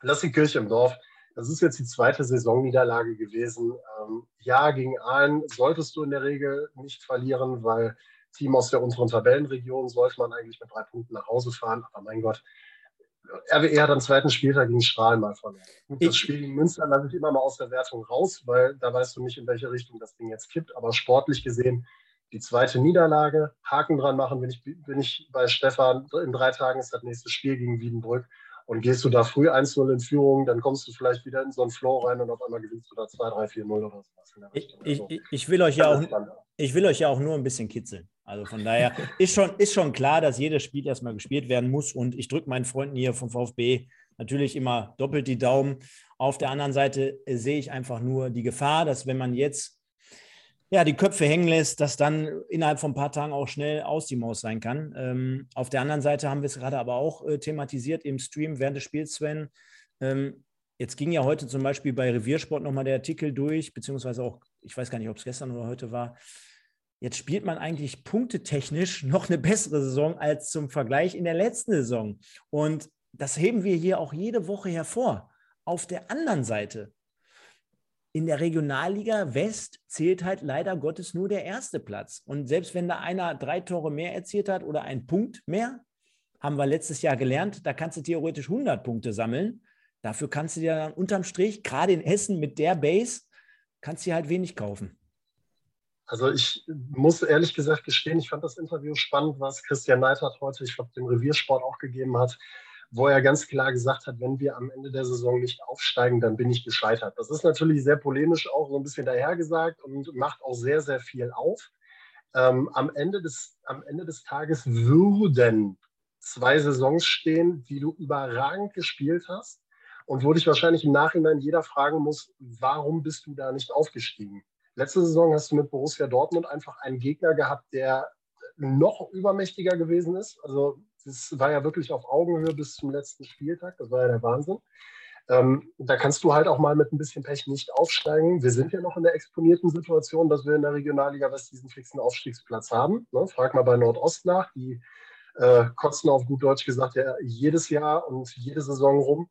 lass die Kirche im Dorf. Das ist jetzt die zweite Saisonniederlage gewesen. Ähm, ja, gegen Aalen solltest du in der Regel nicht verlieren, weil Team aus der unteren Tabellenregion sollte man eigentlich mit drei Punkten nach Hause fahren. Aber mein Gott, RWE hat am zweiten Spieltag gegen Strahlen mal verloren. Das Spiel gegen Münster lasse ich immer mal aus der Wertung raus, weil da weißt du nicht, in welche Richtung das Ding jetzt kippt. Aber sportlich gesehen, die zweite Niederlage, Haken dran machen, bin ich, bin ich bei Stefan. In drei Tagen ist das nächste Spiel gegen Wiedenbrück. Und gehst du da früh 1-0 in Führung, dann kommst du vielleicht wieder in so einen Flow rein und auf einmal gewinnst du da 2, 3, 4, 0 oder sowas. Ich, ich, also, ich, will euch ja auch, ich will euch ja auch nur ein bisschen kitzeln. Also von daher ist schon, ist schon klar, dass jedes Spiel erstmal gespielt werden muss. Und ich drücke meinen Freunden hier vom VfB natürlich immer doppelt die Daumen. Auf der anderen Seite sehe ich einfach nur die Gefahr, dass wenn man jetzt ja, die Köpfe hängen lässt, dass dann innerhalb von ein paar Tagen auch schnell aus die Maus sein kann. Ähm, auf der anderen Seite haben wir es gerade aber auch äh, thematisiert im Stream während des Spiels, Sven. Ähm, jetzt ging ja heute zum Beispiel bei Reviersport nochmal der Artikel durch, beziehungsweise auch, ich weiß gar nicht, ob es gestern oder heute war. Jetzt spielt man eigentlich punktetechnisch noch eine bessere Saison als zum Vergleich in der letzten Saison. Und das heben wir hier auch jede Woche hervor. Auf der anderen Seite in der Regionalliga West zählt halt leider Gottes nur der erste Platz. Und selbst wenn da einer drei Tore mehr erzielt hat oder einen Punkt mehr, haben wir letztes Jahr gelernt, da kannst du theoretisch 100 Punkte sammeln. Dafür kannst du dir dann unterm Strich, gerade in Essen mit der Base, kannst du halt wenig kaufen. Also ich muss ehrlich gesagt gestehen, ich fand das Interview spannend, was Christian Neidhardt heute, ich glaube, dem Reviersport auch gegeben hat wo er ganz klar gesagt hat, wenn wir am Ende der Saison nicht aufsteigen, dann bin ich gescheitert. Das ist natürlich sehr polemisch auch so ein bisschen dahergesagt und macht auch sehr, sehr viel auf. Ähm, am, Ende des, am Ende des Tages würden zwei Saisons stehen, die du überragend gespielt hast und wo dich wahrscheinlich im Nachhinein jeder fragen muss, warum bist du da nicht aufgestiegen? Letzte Saison hast du mit Borussia Dortmund einfach einen Gegner gehabt, der noch übermächtiger gewesen ist. Also das war ja wirklich auf Augenhöhe bis zum letzten Spieltag. Das war ja der Wahnsinn. Ähm, da kannst du halt auch mal mit ein bisschen Pech nicht aufsteigen. Wir sind ja noch in der exponierten Situation, dass wir in der Regionalliga West diesen fixen Aufstiegsplatz haben. Ne? Frag mal bei Nordost nach. Die äh, kotzen auf gut Deutsch gesagt ja jedes Jahr und jede Saison rum.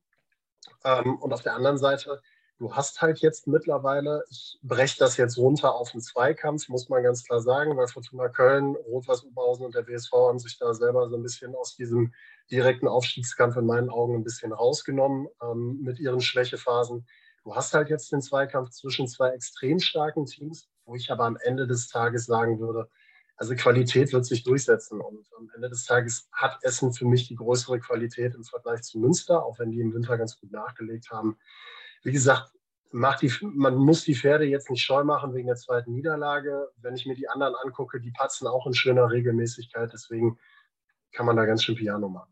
Ähm, und auf der anderen Seite Du hast halt jetzt mittlerweile, ich breche das jetzt runter auf einen Zweikampf, muss man ganz klar sagen, weil Fortuna Köln, Rot-Weiß Oberhausen und der WSV haben sich da selber so ein bisschen aus diesem direkten Aufstiegskampf in meinen Augen ein bisschen rausgenommen ähm, mit ihren Schwächephasen. Du hast halt jetzt den Zweikampf zwischen zwei extrem starken Teams, wo ich aber am Ende des Tages sagen würde, Also Qualität wird sich durchsetzen. Und am Ende des Tages hat Essen für mich die größere Qualität im Vergleich zu Münster, auch wenn die im Winter ganz gut nachgelegt haben. Wie gesagt, macht die, man muss die Pferde jetzt nicht scheu machen wegen der zweiten Niederlage. Wenn ich mir die anderen angucke, die patzen auch in schöner Regelmäßigkeit. Deswegen kann man da ganz schön Piano machen.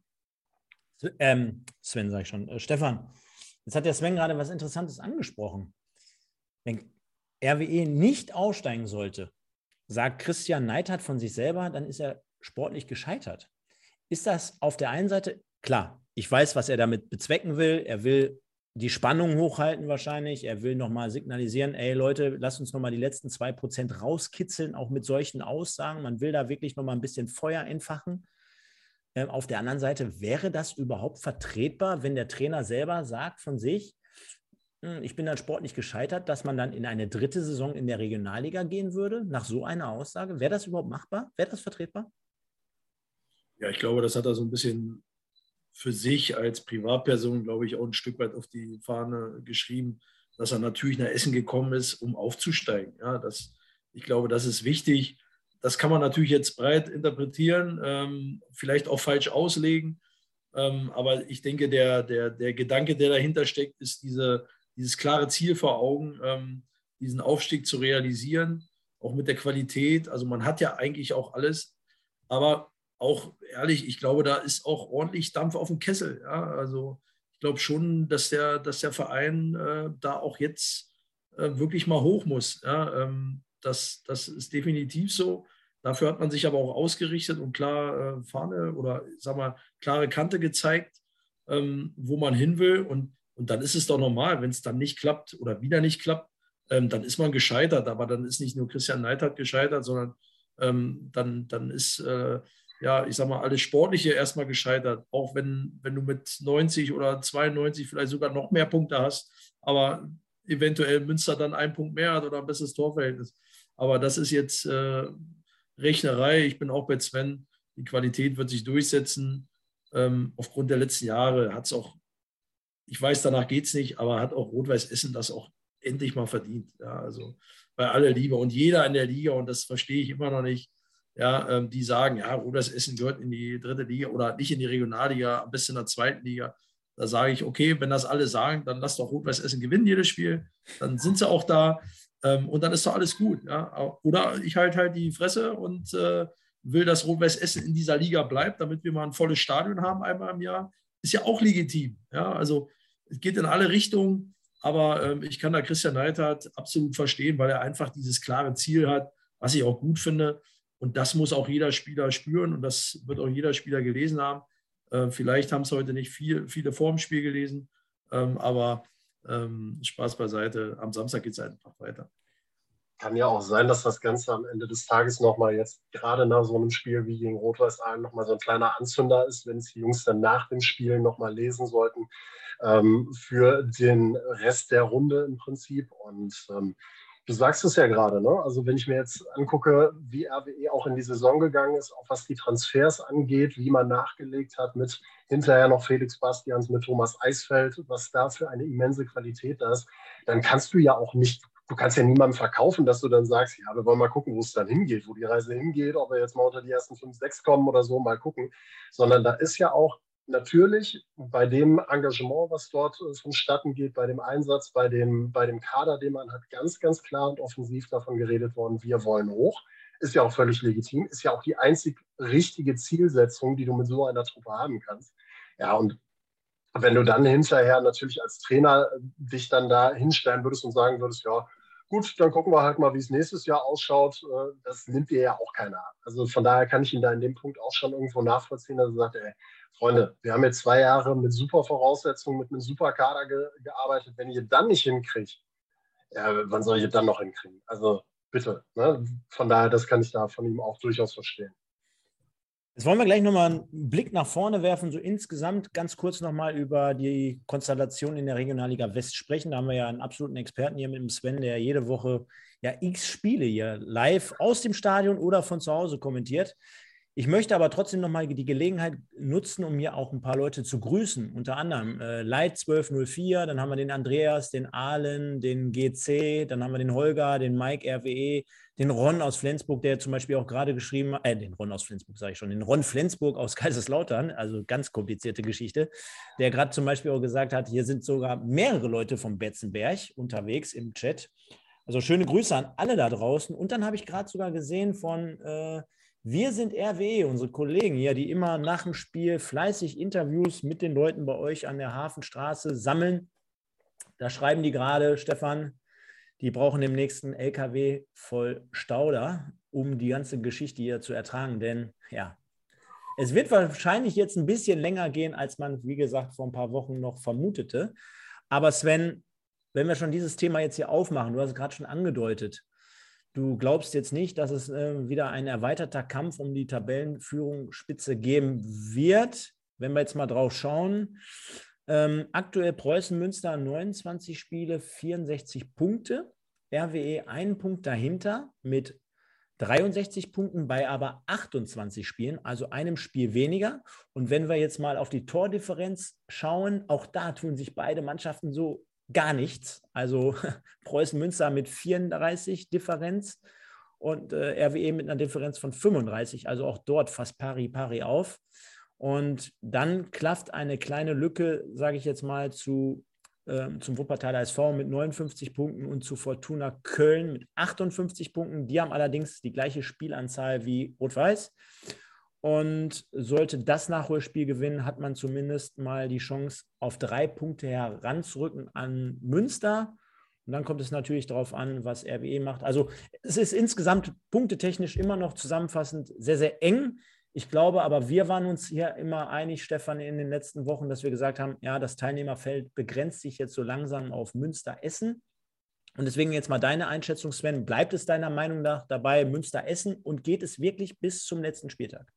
Ähm, Sven, sage ich schon. Äh, Stefan, jetzt hat der Sven gerade was Interessantes angesprochen. Wenn RWE nicht aussteigen sollte, sagt Christian Neidhardt von sich selber, dann ist er sportlich gescheitert. Ist das auf der einen Seite, klar, ich weiß, was er damit bezwecken will. Er will die Spannung hochhalten wahrscheinlich. Er will nochmal signalisieren, ey Leute, lasst uns nochmal die letzten zwei Prozent rauskitzeln, auch mit solchen Aussagen. Man will da wirklich nochmal ein bisschen Feuer entfachen. Ähm, auf der anderen Seite, wäre das überhaupt vertretbar, wenn der Trainer selber sagt von sich, hm, ich bin dann sportlich gescheitert, dass man dann in eine dritte Saison in der Regionalliga gehen würde, nach so einer Aussage? Wäre das überhaupt machbar? Wäre das vertretbar? Ja, ich glaube, das hat er so ein bisschen für sich als Privatperson, glaube ich, auch ein Stück weit auf die Fahne geschrieben, dass er natürlich nach Essen gekommen ist, um aufzusteigen. Ja, das, ich glaube, das ist wichtig. Das kann man natürlich jetzt breit interpretieren, ähm, vielleicht auch falsch auslegen. Ähm, aber ich denke, der, der, der Gedanke, der dahinter steckt, ist diese, dieses klare Ziel vor Augen, ähm, diesen Aufstieg zu realisieren, auch mit der Qualität. Also man hat ja eigentlich auch alles, aber auch ehrlich, ich glaube, da ist auch ordentlich Dampf auf dem Kessel. Ja? Also ich glaube schon, dass der, dass der Verein äh, da auch jetzt äh, wirklich mal hoch muss. Ja? Ähm, das, das ist definitiv so. Dafür hat man sich aber auch ausgerichtet und klar äh, Fahne oder sag mal klare Kante gezeigt, ähm, wo man hin will. Und, und dann ist es doch normal, wenn es dann nicht klappt oder wieder nicht klappt, ähm, dann ist man gescheitert. Aber dann ist nicht nur Christian Neidhardt gescheitert, sondern ähm, dann, dann ist äh, ja, ich sag mal, alles Sportliche erstmal gescheitert. Auch wenn, wenn du mit 90 oder 92 vielleicht sogar noch mehr Punkte hast, aber eventuell Münster dann einen Punkt mehr hat oder ein besseres Torverhältnis. Aber das ist jetzt äh, Rechnerei. Ich bin auch bei Sven. Die Qualität wird sich durchsetzen. Ähm, aufgrund der letzten Jahre hat es auch, ich weiß, danach geht es nicht, aber hat auch Rot-Weiß Essen das auch endlich mal verdient. Ja, also bei aller Liebe und jeder in der Liga, und das verstehe ich immer noch nicht, ja, ähm, die sagen, ja, Ruders Essen gehört in die dritte Liga oder nicht in die Regionalliga, am besten in der zweiten Liga. Da sage ich, okay, wenn das alle sagen, dann lass doch Rot-Weiß Essen gewinnen jedes Spiel. Dann sind sie auch da ähm, und dann ist doch alles gut. Ja? Oder ich halte halt die Fresse und äh, will, dass Rot-Weiß Essen in dieser Liga bleibt, damit wir mal ein volles Stadion haben einmal im Jahr. Ist ja auch legitim. Ja? Also es geht in alle Richtungen, aber ähm, ich kann da Christian Neidhardt absolut verstehen, weil er einfach dieses klare Ziel hat, was ich auch gut finde. Und das muss auch jeder Spieler spüren und das wird auch jeder Spieler gelesen haben. Äh, vielleicht haben es heute nicht viel, viele vor dem Spiel gelesen, ähm, aber ähm, Spaß beiseite. Am Samstag geht es einfach weiter. Kann ja auch sein, dass das Ganze am Ende des Tages nochmal jetzt gerade nach so einem Spiel wie gegen Rot-Weiß Aalen nochmal so ein kleiner Anzünder ist, wenn es die Jungs dann nach dem Spiel nochmal lesen sollten ähm, für den Rest der Runde im Prinzip. Und ähm, Du sagst es ja gerade, ne? Also wenn ich mir jetzt angucke, wie RWE auch in die Saison gegangen ist, auch was die Transfers angeht, wie man nachgelegt hat mit hinterher noch Felix Bastians, mit Thomas Eisfeld, was da für eine immense Qualität da ist, dann kannst du ja auch nicht, du kannst ja niemandem verkaufen, dass du dann sagst, ja, wir wollen mal gucken, wo es dann hingeht, wo die Reise hingeht, ob wir jetzt mal unter die ersten fünf, sechs kommen oder so, mal gucken. Sondern da ist ja auch natürlich bei dem Engagement, was dort vonstatten geht, bei dem Einsatz, bei dem, bei dem Kader, den man hat, ganz, ganz klar und offensiv davon geredet worden, wir wollen hoch. Ist ja auch völlig legitim, ist ja auch die einzig richtige Zielsetzung, die du mit so einer Truppe haben kannst. Ja, und wenn du dann hinterher natürlich als Trainer äh, dich dann da hinstellen würdest und sagen würdest, ja, gut, dann gucken wir halt mal, wie es nächstes Jahr ausschaut. Äh, das nimmt dir ja auch keiner ab. Also von daher kann ich ihn da in dem Punkt auch schon irgendwo nachvollziehen, dass er sagt, ey, Freunde, wir haben jetzt zwei Jahre mit super Voraussetzungen, mit einem super Kader ge gearbeitet. Wenn ihr dann nicht hinkriegt, ja, wann soll ich dann noch hinkriegen? Also bitte. Ne? Von daher, das kann ich da von ihm auch durchaus verstehen. Jetzt wollen wir gleich nochmal einen Blick nach vorne werfen, so insgesamt ganz kurz nochmal über die Konstellation in der Regionalliga West sprechen. Da haben wir ja einen absoluten Experten hier mit dem Sven, der jede Woche ja x Spiele hier live aus dem Stadion oder von zu Hause kommentiert. Ich möchte aber trotzdem nochmal die Gelegenheit nutzen, um mir auch ein paar Leute zu grüßen. Unter anderem äh, Light 1204, dann haben wir den Andreas, den Ahlen, den GC, dann haben wir den Holger, den Mike RWE, den Ron aus Flensburg, der zum Beispiel auch gerade geschrieben hat, äh, den Ron aus Flensburg sage ich schon, den Ron Flensburg aus Kaiserslautern, also ganz komplizierte Geschichte, der gerade zum Beispiel auch gesagt hat, hier sind sogar mehrere Leute vom Betzenberg unterwegs im Chat. Also schöne Grüße an alle da draußen. Und dann habe ich gerade sogar gesehen von äh, wir sind RWE, unsere Kollegen hier, die immer nach dem Spiel fleißig Interviews mit den Leuten bei euch an der Hafenstraße sammeln. Da schreiben die gerade, Stefan, die brauchen den nächsten LKW voll Stauder, um die ganze Geschichte hier zu ertragen. Denn ja, es wird wahrscheinlich jetzt ein bisschen länger gehen, als man, wie gesagt, vor ein paar Wochen noch vermutete. Aber Sven, wenn wir schon dieses Thema jetzt hier aufmachen, du hast es gerade schon angedeutet, Du glaubst jetzt nicht, dass es äh, wieder ein erweiterter Kampf um die Tabellenführungsspitze geben wird. Wenn wir jetzt mal drauf schauen. Ähm, aktuell Preußen Münster 29 Spiele, 64 Punkte. RWE einen Punkt dahinter mit 63 Punkten bei aber 28 Spielen, also einem Spiel weniger. Und wenn wir jetzt mal auf die Tordifferenz schauen, auch da tun sich beide Mannschaften so gar nichts. Also Preußen Münster mit 34 Differenz und äh, RWE mit einer Differenz von 35, also auch dort fast pari pari auf. Und dann klafft eine kleine Lücke, sage ich jetzt mal, zu, äh, zum Wuppertaler SV mit 59 Punkten und zu Fortuna Köln mit 58 Punkten. Die haben allerdings die gleiche Spielanzahl wie Rot-Weiß. Und sollte das Nachholspiel gewinnen, hat man zumindest mal die Chance, auf drei Punkte heranzurücken an Münster. Und dann kommt es natürlich darauf an, was RWE macht. Also es ist insgesamt punktetechnisch immer noch zusammenfassend sehr, sehr eng. Ich glaube aber, wir waren uns hier immer einig, Stefan, in den letzten Wochen, dass wir gesagt haben, ja, das Teilnehmerfeld begrenzt sich jetzt so langsam auf Münster-Essen. Und deswegen jetzt mal deine Einschätzung, Sven. Bleibt es deiner Meinung nach dabei Münster-Essen und geht es wirklich bis zum letzten Spieltag?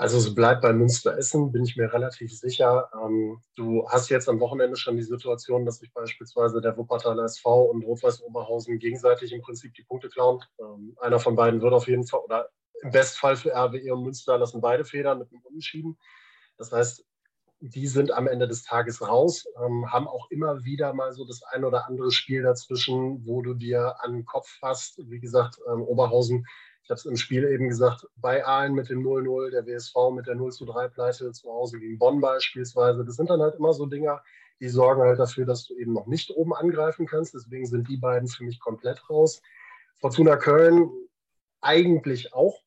Also es bleibt bei Münster Essen, bin ich mir relativ sicher. Ähm, du hast jetzt am Wochenende schon die Situation, dass sich beispielsweise der Wuppertaler SV und Rot-Weiß Oberhausen gegenseitig im Prinzip die Punkte klauen. Ähm, einer von beiden wird auf jeden Fall, oder im Bestfall für RWE und Münster lassen beide Federn mit einem Unentschieden. Das heißt, die sind am Ende des Tages raus, ähm, haben auch immer wieder mal so das ein oder andere Spiel dazwischen, wo du dir an den Kopf fasst. Wie gesagt, ähm, Oberhausen ich habe es im Spiel eben gesagt, bei Aalen mit dem 0-0, der WSV mit der 0-3-Pleite zu Hause gegen Bonn beispielsweise. Das sind dann halt immer so Dinger, die sorgen halt dafür, dass du eben noch nicht oben angreifen kannst. Deswegen sind die beiden für mich komplett raus. Fortuna Köln eigentlich auch,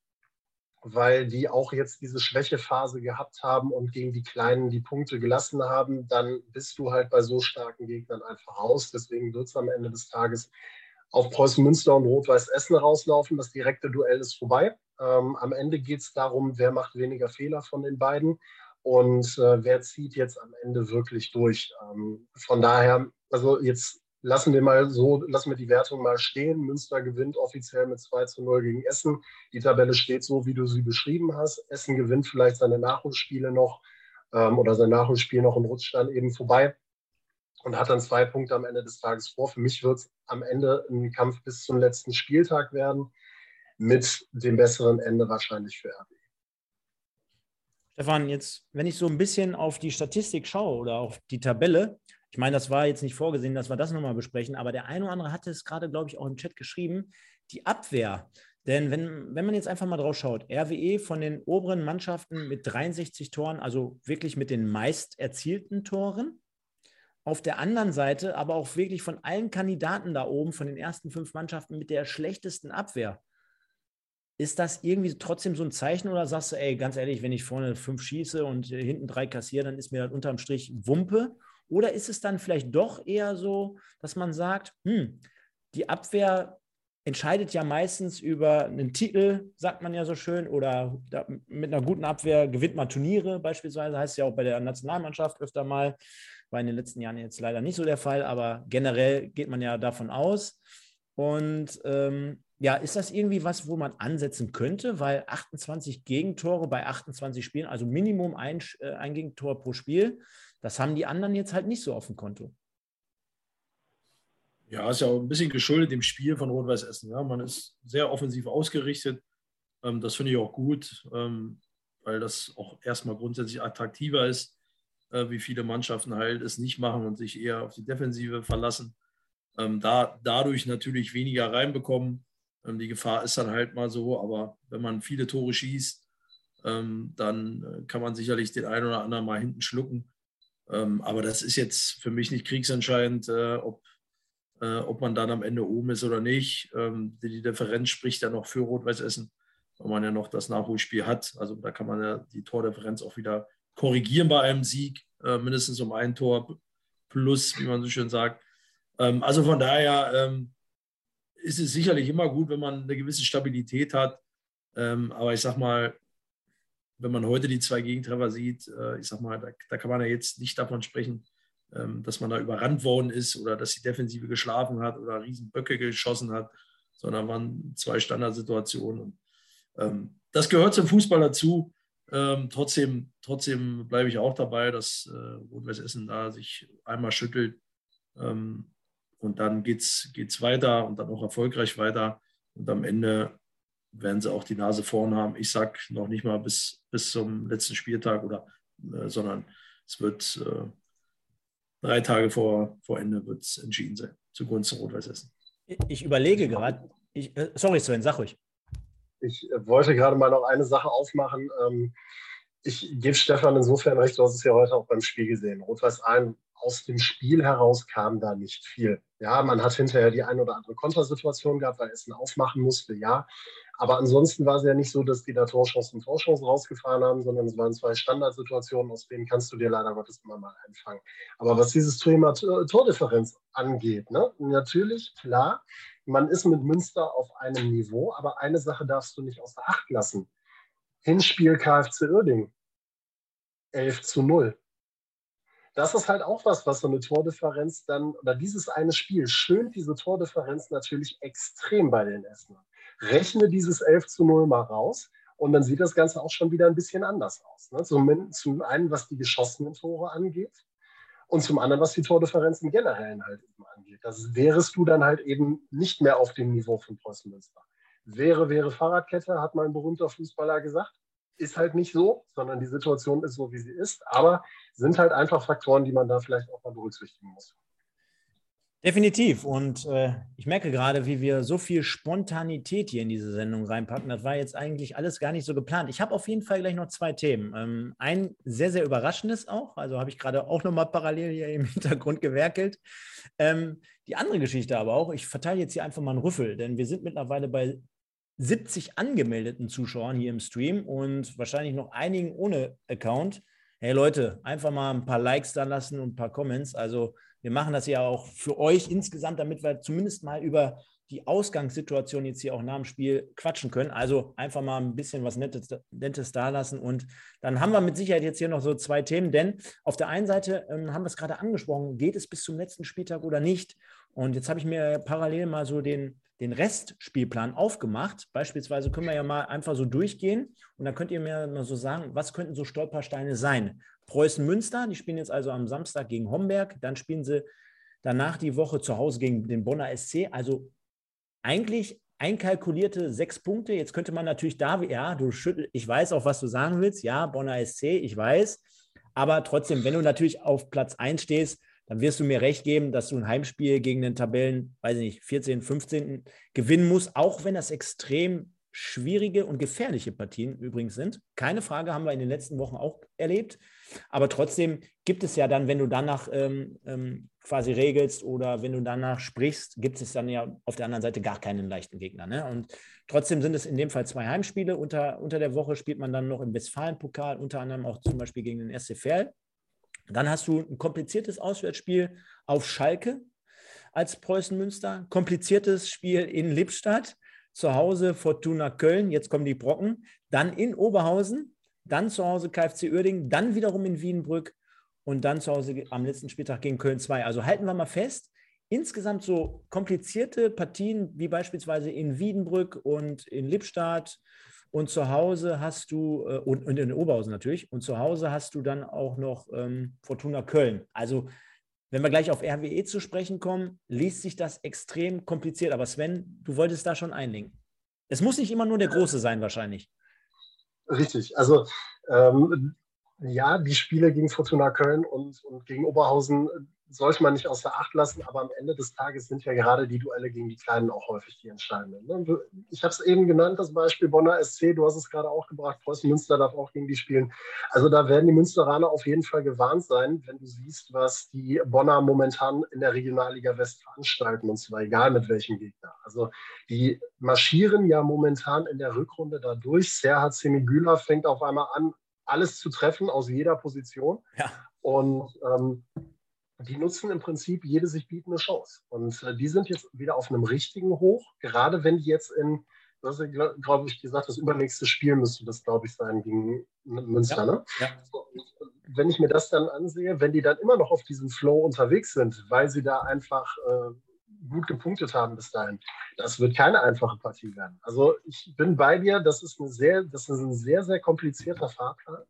weil die auch jetzt diese Schwächephase gehabt haben und gegen die Kleinen die Punkte gelassen haben. Dann bist du halt bei so starken Gegnern einfach raus. Deswegen wird es am Ende des Tages auf Preußen Münster und Rot-Weiß Essen rauslaufen. Das direkte Duell ist vorbei. Ähm, am Ende geht es darum, wer macht weniger Fehler von den beiden und äh, wer zieht jetzt am Ende wirklich durch. Ähm, von daher, also jetzt lassen wir mal so, lassen wir die Wertung mal stehen. Münster gewinnt offiziell mit 2 zu 0 gegen Essen. Die Tabelle steht so, wie du sie beschrieben hast. Essen gewinnt vielleicht seine Nachholspiele noch ähm, oder sein Nachholspiel noch und rutscht dann eben vorbei und hat dann zwei Punkte am Ende des Tages vor. Für mich wird es am Ende ein Kampf bis zum letzten Spieltag werden, mit dem besseren Ende wahrscheinlich für RB. Stefan, jetzt, wenn ich so ein bisschen auf die Statistik schaue oder auf die Tabelle, ich meine, das war jetzt nicht vorgesehen, dass wir das nochmal besprechen, aber der eine oder andere hatte es gerade, glaube ich, auch im Chat geschrieben, die Abwehr. Denn wenn, wenn man jetzt einfach mal drauf schaut, RWE von den oberen Mannschaften mit 63 Toren, also wirklich mit den meist erzielten Toren, auf der anderen Seite aber auch wirklich von allen Kandidaten da oben, von den ersten fünf Mannschaften mit der schlechtesten Abwehr. Ist das irgendwie trotzdem so ein Zeichen oder sagst du, ey, ganz ehrlich, wenn ich vorne fünf schieße und hinten drei kassiere, dann ist mir das unterm Strich Wumpe? Oder ist es dann vielleicht doch eher so, dass man sagt, hm, die Abwehr entscheidet ja meistens über einen Titel, sagt man ja so schön, oder mit einer guten Abwehr gewinnt man Turniere beispielsweise, heißt ja auch bei der Nationalmannschaft öfter mal. War in den letzten Jahren jetzt leider nicht so der Fall, aber generell geht man ja davon aus. Und ähm, ja, ist das irgendwie was, wo man ansetzen könnte? Weil 28 Gegentore bei 28 Spielen, also Minimum ein, äh, ein Gegentor pro Spiel, das haben die anderen jetzt halt nicht so auf dem Konto. Ja, ist ja auch ein bisschen geschuldet dem Spiel von Rot-Weiß Essen. Ja. Man ist sehr offensiv ausgerichtet. Ähm, das finde ich auch gut, ähm, weil das auch erstmal grundsätzlich attraktiver ist, wie viele Mannschaften halt es nicht machen und sich eher auf die Defensive verlassen. Ähm, da, dadurch natürlich weniger reinbekommen. Ähm, die Gefahr ist dann halt mal so, aber wenn man viele Tore schießt, ähm, dann äh, kann man sicherlich den einen oder anderen mal hinten schlucken. Ähm, aber das ist jetzt für mich nicht kriegsentscheidend, äh, ob, äh, ob man dann am Ende oben ist oder nicht. Ähm, die, die Differenz spricht ja noch für Rot-Weiß Essen, weil man ja noch das Nachholspiel hat. Also da kann man ja die Tordifferenz auch wieder korrigieren bei einem Sieg, äh, mindestens um ein Tor plus, wie man so schön sagt. Ähm, also von daher ähm, ist es sicherlich immer gut, wenn man eine gewisse Stabilität hat. Ähm, aber ich sag mal, wenn man heute die zwei Gegentreffer sieht, äh, ich sag mal, da, da, kann man ja jetzt nicht davon sprechen, ähm, dass man da überrannt worden ist oder dass die Defensive geschlafen hat oder Riesenböcke geschossen hat, sondern waren zwei Standardsituationen. Ähm, das gehört zum Fußball dazu. Ähm, trotzdem trotzdem bleibe ich auch dabei, dass äh, Rot-Weiß Essen da sich einmal schüttelt ähm, und dann geht es weiter und dann auch erfolgreich weiter. Und am Ende werden sie auch die Nase vorn haben. Ich sage noch nicht mal bis, bis zum letzten Spieltag, oder, äh, sondern es wird äh, drei Tage vor, vor Ende wird's entschieden sein, zugunsten Rot-Weiß Essen. Ich überlege gerade, äh, sorry Sven, sag ruhig. Ich äh, wollte gerade mal noch eine Sache aufmachen. Ähm, ich gebe Stefan insofern recht, du hast es ja heute auch beim Spiel gesehen. Rot-Weiß ein aus dem Spiel heraus kam da nicht viel. Ja, man hat hinterher die ein oder andere Kontersituation gehabt, weil Essen aufmachen musste, ja. Aber ansonsten war es ja nicht so, dass die da Torchancen und Torchancen rausgefahren haben, sondern es waren zwei Standardsituationen, aus denen kannst du dir leider Gottes immer mal einfangen. Aber was dieses Thema Tordifferenz angeht, ne, natürlich, klar, man ist mit Münster auf einem Niveau, aber eine Sache darfst du nicht außer Acht lassen. Hinspiel KfC Uerding, 11 zu 0 das ist halt auch was, was so eine Tordifferenz dann, oder dieses eine Spiel schönt diese Tordifferenz natürlich extrem bei den Essenern. Rechne dieses 11 zu 0 mal raus und dann sieht das Ganze auch schon wieder ein bisschen anders aus. Ne? Zum, zum einen, was die geschossenen Tore angeht und zum anderen, was die Tordifferenz im Generellen halt eben angeht. Das wärest du dann halt eben nicht mehr auf dem Niveau von Preußen Münster. Wäre, wäre Fahrradkette, hat mein berühmter Fußballer gesagt ist halt nicht so, sondern die Situation ist so, wie sie ist. Aber sind halt einfach Faktoren, die man da vielleicht auch mal berücksichtigen muss. Definitiv. Und äh, ich merke gerade, wie wir so viel Spontanität hier in diese Sendung reinpacken. Das war jetzt eigentlich alles gar nicht so geplant. Ich habe auf jeden Fall gleich noch zwei Themen. Ähm, ein sehr, sehr überraschendes auch. Also habe ich gerade auch nochmal parallel hier im Hintergrund gewerkelt. Ähm, die andere Geschichte aber auch, ich verteile jetzt hier einfach mal einen Rüffel, denn wir sind mittlerweile bei 70 angemeldeten Zuschauern hier im Stream und wahrscheinlich noch einigen ohne Account. Hey Leute, einfach mal ein paar Likes da lassen und ein paar Comments. Also wir machen das ja auch für euch insgesamt, damit wir zumindest mal über die Ausgangssituation jetzt hier auch nach dem Spiel quatschen können. Also einfach mal ein bisschen was Nettes, Nettes da lassen. Und dann haben wir mit Sicherheit jetzt hier noch so zwei Themen, denn auf der einen Seite ähm, haben wir es gerade angesprochen, geht es bis zum letzten Spieltag oder nicht? Und jetzt habe ich mir parallel mal so den den Restspielplan aufgemacht. Beispielsweise können wir ja mal einfach so durchgehen und dann könnt ihr mir mal so sagen, was könnten so Stolpersteine sein? Preußen Münster, die spielen jetzt also am Samstag gegen Homberg, dann spielen sie danach die Woche zu Hause gegen den Bonner SC. Also eigentlich einkalkulierte sechs Punkte. Jetzt könnte man natürlich da, ja, du schüttel, ich weiß auch, was du sagen willst. Ja, Bonner SC, ich weiß. Aber trotzdem, wenn du natürlich auf Platz 1 stehst, dann wirst du mir recht geben, dass du ein Heimspiel gegen den Tabellen, weiß ich nicht, 14., 15. gewinnen musst, auch wenn das extrem schwierige und gefährliche Partien übrigens sind. Keine Frage, haben wir in den letzten Wochen auch erlebt. Aber trotzdem gibt es ja dann, wenn du danach ähm, ähm, quasi regelst oder wenn du danach sprichst, gibt es dann ja auf der anderen Seite gar keinen leichten Gegner. Ne? Und trotzdem sind es in dem Fall zwei Heimspiele. Unter, unter der Woche spielt man dann noch im Westfalen-Pokal, unter anderem auch zum Beispiel gegen den SC Verl. Dann hast du ein kompliziertes Auswärtsspiel auf Schalke als Preußen Münster, kompliziertes Spiel in Lippstadt, zu Hause Fortuna Köln, jetzt kommen die Brocken, dann in Oberhausen, dann zu Hause KfC Uerdingen, dann wiederum in Wiedenbrück und dann zu Hause am letzten Spieltag gegen Köln 2. Also halten wir mal fest, insgesamt so komplizierte Partien wie beispielsweise in Wiedenbrück und in Lippstadt und zu Hause hast du, äh, und, und, in Oberhausen natürlich, und zu Hause hast du dann auch noch ähm, Fortuna Köln. Also, wenn wir gleich auf RWE zu sprechen kommen, liest sich das extrem kompliziert. Aber Sven, du wolltest da schon einlenken. Es muss nicht immer nur der Große sein, wahrscheinlich. Richtig. Also ähm, ja, die Spiele gegen Fortuna Köln und, und gegen Oberhausen sollte man nicht außer Acht lassen, aber am Ende des Tages sind ja gerade die Duelle gegen die Kleinen auch häufig die entscheidenden. Ne? Ich habe es eben genannt, das Beispiel Bonner SC, du hast es gerade auch gebracht, Preußen Münster darf auch gegen die spielen. Also da werden die Münsteraner auf jeden Fall gewarnt sein, wenn du siehst, was die Bonner momentan in der Regionalliga West veranstalten, und zwar egal mit welchem Gegner. Also die marschieren ja momentan in der Rückrunde dadurch. Serhat Semigüler fängt auf einmal an, alles zu treffen aus jeder Position. Ja. Und ähm, die nutzen im Prinzip jede sich bietende Chance. Und äh, die sind jetzt wieder auf einem richtigen Hoch, gerade wenn die jetzt in, du hast ja, glaube ich, gesagt, das übernächste Spiel müsste das, glaube ich, sein gegen Münster. Ja. Ne? Ja. wenn ich mir das dann ansehe, wenn die dann immer noch auf diesem Flow unterwegs sind, weil sie da einfach äh, gut gepunktet haben bis dahin, das wird keine einfache Partie werden. Also ich bin bei dir, das ist, eine sehr, das ist ein sehr, sehr komplizierter Fahrplan.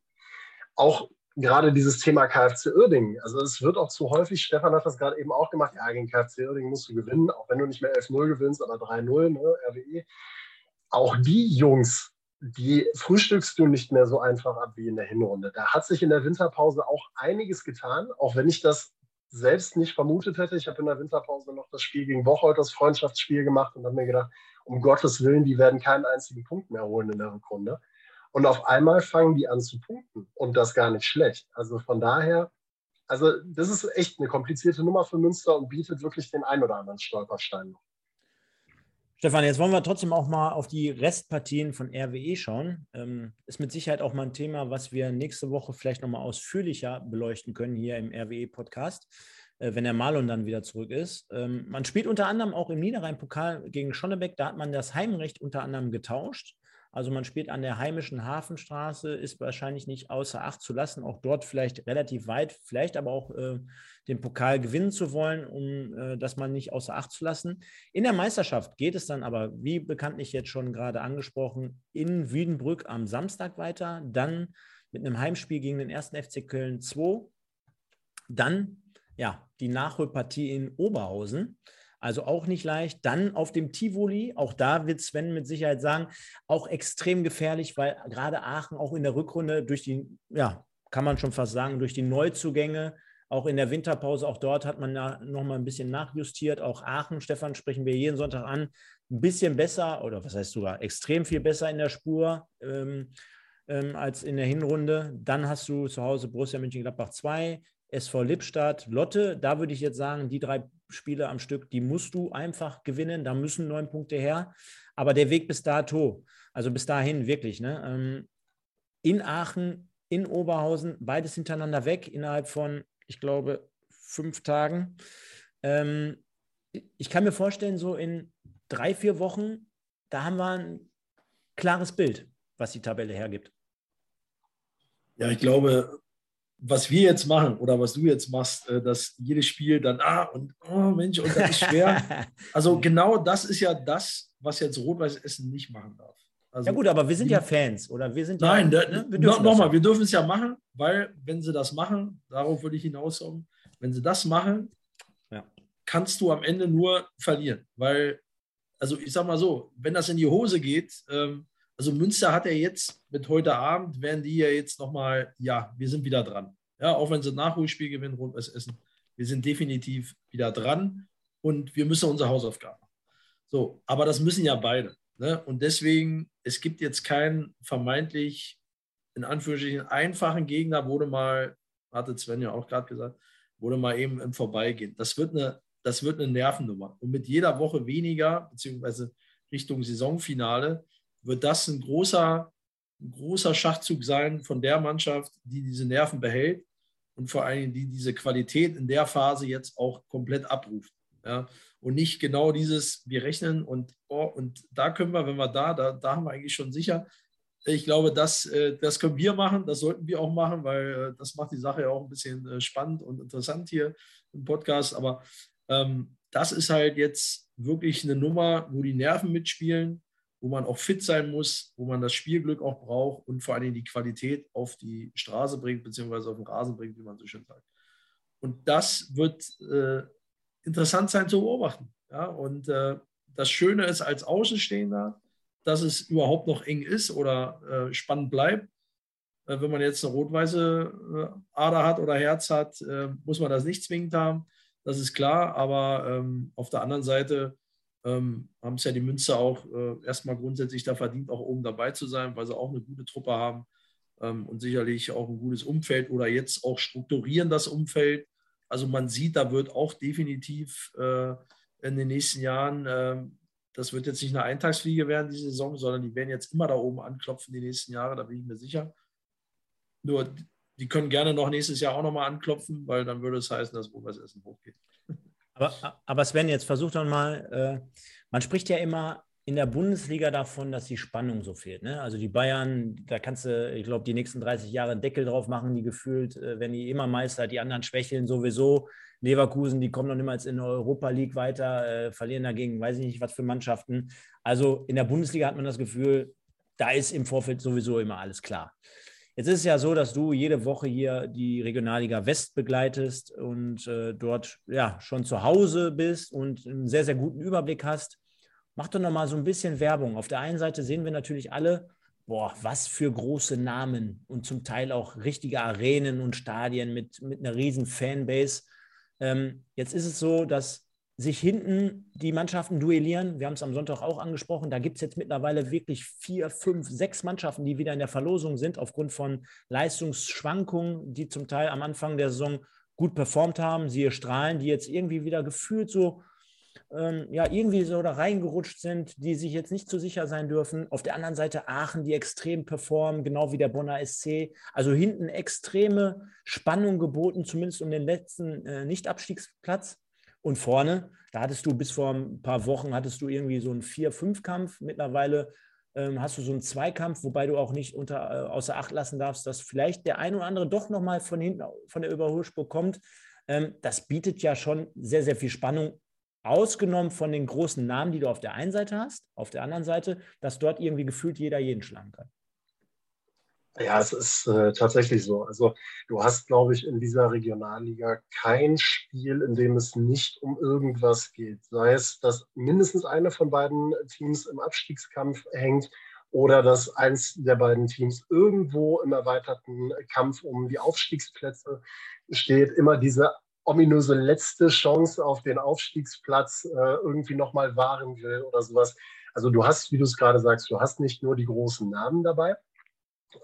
Auch gerade dieses Thema KFC Uerdingen. Also es wird auch zu häufig, Stefan hat das gerade eben auch gemacht, ja, gegen KFC Uerdingen musst du gewinnen, auch wenn du nicht mehr 11-0 gewinnst, aber 3-0, ne, RWE. Auch die Jungs, die frühstückst du nicht mehr so einfach ab wie in der Hinrunde. Da hat sich in der Winterpause auch einiges getan, auch wenn ich das selbst nicht vermutet hätte. Ich habe in der Winterpause noch das Spiel gegen Bocholt, das Freundschaftsspiel gemacht und habe mir gedacht, um Gottes Willen, die werden keinen einzigen Punkt mehr holen in der Rückrunde. Und auf einmal fangen die an zu punkten und das gar nicht schlecht. Also von daher, also das ist echt eine komplizierte Nummer für Münster und bietet wirklich den ein oder anderen Stolperstein. Stefan, jetzt wollen wir trotzdem auch mal auf die Restpartien von RWE schauen. Ähm, ist mit Sicherheit auch mal ein Thema, was wir nächste Woche vielleicht nochmal ausführlicher beleuchten können hier im RWE-Podcast, äh, wenn der Marlon dann wieder zurück ist. Ähm, man spielt unter anderem auch im Niederrhein-Pokal gegen Schonnebeck. Da hat man das Heimrecht unter anderem getauscht. Also man spielt an der heimischen Hafenstraße, ist wahrscheinlich nicht außer Acht zu lassen, auch dort vielleicht relativ weit, vielleicht aber auch äh, den Pokal gewinnen zu wollen, um äh, das man nicht außer Acht zu lassen. In der Meisterschaft geht es dann aber, wie bekanntlich jetzt schon gerade angesprochen, in Wiedenbrück am Samstag weiter, dann mit einem Heimspiel gegen den ersten FC Köln 2, dann ja die Nachholpartie in Oberhausen. Also auch nicht leicht. Dann auf dem Tivoli, auch da wird Sven mit Sicherheit sagen, auch extrem gefährlich, weil gerade Aachen auch in der Rückrunde durch die, ja, kann man schon fast sagen, durch die Neuzugänge, auch in der Winterpause, auch dort hat man noch mal ein bisschen nachjustiert. Auch Aachen, Stefan, sprechen wir jeden Sonntag an, ein bisschen besser oder was heißt sogar extrem viel besser in der Spur. Ähm, ähm, als in der Hinrunde. Dann hast du zu Hause Borussia Mönchengladbach 2, SV Lippstadt, Lotte. Da würde ich jetzt sagen, die drei Spiele am Stück, die musst du einfach gewinnen. Da müssen neun Punkte her. Aber der Weg bis dato, also bis dahin wirklich, ne? Ähm, in Aachen, in Oberhausen, beides hintereinander weg innerhalb von, ich glaube, fünf Tagen. Ähm, ich kann mir vorstellen, so in drei, vier Wochen, da haben wir ein klares Bild, was die Tabelle hergibt. Ja, ich glaube, was wir jetzt machen oder was du jetzt machst, äh, dass jedes Spiel dann, ah, und oh Mensch, und das ist schwer. also genau das ist ja das, was jetzt Rot-Weiß Essen nicht machen darf. Also, ja gut, aber wir sind ja Fans, oder? Wir sind Nein, ja, ne? no, nochmal, wir dürfen es ja machen, weil wenn sie das machen, darauf würde ich hinaus kommen, wenn sie das machen, ja. kannst du am Ende nur verlieren. Weil, also ich sag mal so, wenn das in die Hose geht, ähm, also Münster hat ja jetzt mit heute Abend, werden die ja jetzt nochmal, ja, wir sind wieder dran. Ja, auch wenn sie ein Nachholspiel gewinnen, rund was essen. Wir sind definitiv wieder dran und wir müssen unsere Hausaufgaben machen. So, aber das müssen ja beide. Ne? Und deswegen, es gibt jetzt keinen vermeintlich, in Anführungsstrichen, einfachen Gegner, wurde mal, hatte Sven ja auch gerade gesagt, wurde mal eben im Vorbeigehen. Das wird eine, das wird eine Nervennummer. Und mit jeder Woche weniger, beziehungsweise Richtung Saisonfinale, wird das ein großer, ein großer Schachzug sein von der Mannschaft, die diese Nerven behält und vor allem die diese Qualität in der Phase jetzt auch komplett abruft. Ja? Und nicht genau dieses, wir rechnen und, oh, und da können wir, wenn wir da, da, da haben wir eigentlich schon sicher. Ich glaube, das, äh, das können wir machen, das sollten wir auch machen, weil äh, das macht die Sache ja auch ein bisschen äh, spannend und interessant hier im Podcast. Aber ähm, das ist halt jetzt wirklich eine Nummer, wo die Nerven mitspielen wo man auch fit sein muss, wo man das Spielglück auch braucht und vor allem die Qualität auf die Straße bringt, beziehungsweise auf den Rasen bringt, wie man so schön sagt. Und das wird äh, interessant sein zu beobachten. Ja? Und äh, das Schöne ist als Außenstehender, dass es überhaupt noch eng ist oder äh, spannend bleibt. Äh, wenn man jetzt eine rot-weiße äh, Ader hat oder Herz hat, äh, muss man das nicht zwingend haben. Das ist klar. Aber ähm, auf der anderen Seite ähm, haben es ja die Münster auch äh, erstmal grundsätzlich da verdient, auch oben dabei zu sein, weil sie auch eine gute Truppe haben ähm, und sicherlich auch ein gutes Umfeld oder jetzt auch strukturieren das Umfeld. Also man sieht, da wird auch definitiv äh, in den nächsten Jahren, äh, das wird jetzt nicht eine Eintagsfliege werden, diese Saison, sondern die werden jetzt immer da oben anklopfen die nächsten Jahre, da bin ich mir sicher. Nur die können gerne noch nächstes Jahr auch nochmal anklopfen, weil dann würde es heißen, dass Rot-Weiß Essen hochgeht. Aber, aber Sven, jetzt versucht doch mal, äh, man spricht ja immer in der Bundesliga davon, dass die Spannung so fehlt. Ne? Also die Bayern, da kannst du, ich glaube, die nächsten 30 Jahre einen Deckel drauf machen, die gefühlt, äh, wenn die immer Meister, die anderen schwächeln sowieso. Leverkusen, die kommen noch niemals in der Europa League weiter, äh, verlieren dagegen, weiß ich nicht, was für Mannschaften. Also in der Bundesliga hat man das Gefühl, da ist im Vorfeld sowieso immer alles klar. Jetzt ist es ja so, dass du jede Woche hier die Regionalliga West begleitest und äh, dort ja schon zu Hause bist und einen sehr, sehr guten Überblick hast. Mach doch noch mal so ein bisschen Werbung. Auf der einen Seite sehen wir natürlich alle, boah, was für große Namen und zum Teil auch richtige Arenen und Stadien mit, mit einer riesen Fanbase. Ähm, jetzt ist es so, dass sich hinten die Mannschaften duellieren. Wir haben es am Sonntag auch angesprochen. Da gibt es jetzt mittlerweile wirklich vier, fünf, sechs Mannschaften, die wieder in der Verlosung sind, aufgrund von Leistungsschwankungen, die zum Teil am Anfang der Saison gut performt haben. Siehe Strahlen, die jetzt irgendwie wieder gefühlt so, ähm, ja, irgendwie so da reingerutscht sind, die sich jetzt nicht zu sicher sein dürfen. Auf der anderen Seite Aachen, die extrem performen, genau wie der Bonner SC. Also hinten extreme Spannung geboten, zumindest um den letzten äh, Nicht-Abstiegsplatz. Und vorne, da hattest du bis vor ein paar Wochen, hattest du irgendwie so einen 4-5-Kampf. Mittlerweile ähm, hast du so einen Zweikampf, wobei du auch nicht unter, äh, außer Acht lassen darfst, dass vielleicht der ein oder andere doch nochmal von hinten von der Überholspur kommt. Ähm, das bietet ja schon sehr, sehr viel Spannung, ausgenommen von den großen Namen, die du auf der einen Seite hast, auf der anderen Seite, dass dort irgendwie gefühlt jeder jeden schlagen kann. Ja, es ist äh, tatsächlich so. Also du hast, glaube ich, in dieser Regionalliga kein Spiel, in dem es nicht um irgendwas geht. Sei es, dass mindestens eine von beiden Teams im Abstiegskampf hängt oder dass eins der beiden Teams irgendwo im erweiterten Kampf um die Aufstiegsplätze steht. Immer diese ominöse letzte Chance auf den Aufstiegsplatz äh, irgendwie nochmal wahren will oder sowas. Also du hast, wie du es gerade sagst, du hast nicht nur die großen Namen dabei,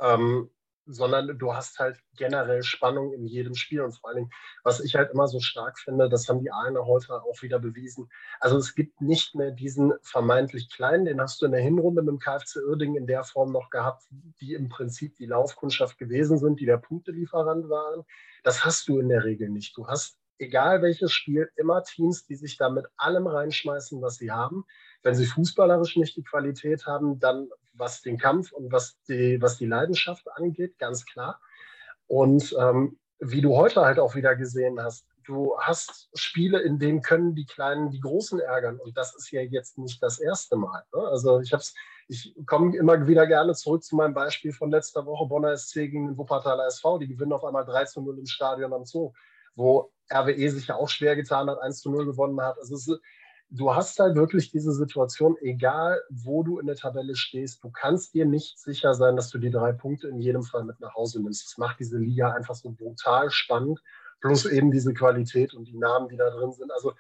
ähm, sondern du hast halt generell Spannung in jedem Spiel. Und vor allen Dingen, was ich halt immer so stark finde, das haben die Aalener heute auch wieder bewiesen. Also es gibt nicht mehr diesen vermeintlich kleinen, den hast du in der Hinrunde mit dem KfC Uerdingen in der Form noch gehabt, die im Prinzip die Laufkundschaft gewesen sind, die der Punktelieferant waren. Das hast du in der Regel nicht. Du hast, egal welches Spiel, immer Teams, die sich da mit allem reinschmeißen, was sie haben. Wenn sie fußballerisch nicht die Qualität haben, dann was den Kampf und was die, was die Leidenschaft angeht, ganz klar. Und ähm, wie du heute halt auch wieder gesehen hast, du hast Spiele, in denen können die Kleinen die Großen ärgern. Und das ist ja jetzt nicht das erste Mal. Ne? Also ich ich komme immer wieder gerne zurück zu meinem Beispiel von letzter Woche, Bonner SC gegen den Wuppertaler SV. Die gewinnen auf einmal 3 zu 0 im Stadion am Zoo, wo RWE sich ja auch schwer getan hat, 1 zu 0 gewonnen hat. Also es, du hast halt wirklich diese Situation, egal wo du in der Tabelle stehst, du kannst dir nicht sicher sein, dass du die drei Punkte in jedem Fall mit nach Hause nimmst. Das macht diese Liga einfach so brutal spannend, plus eben diese Qualität und die Namen, die da drin sind. Also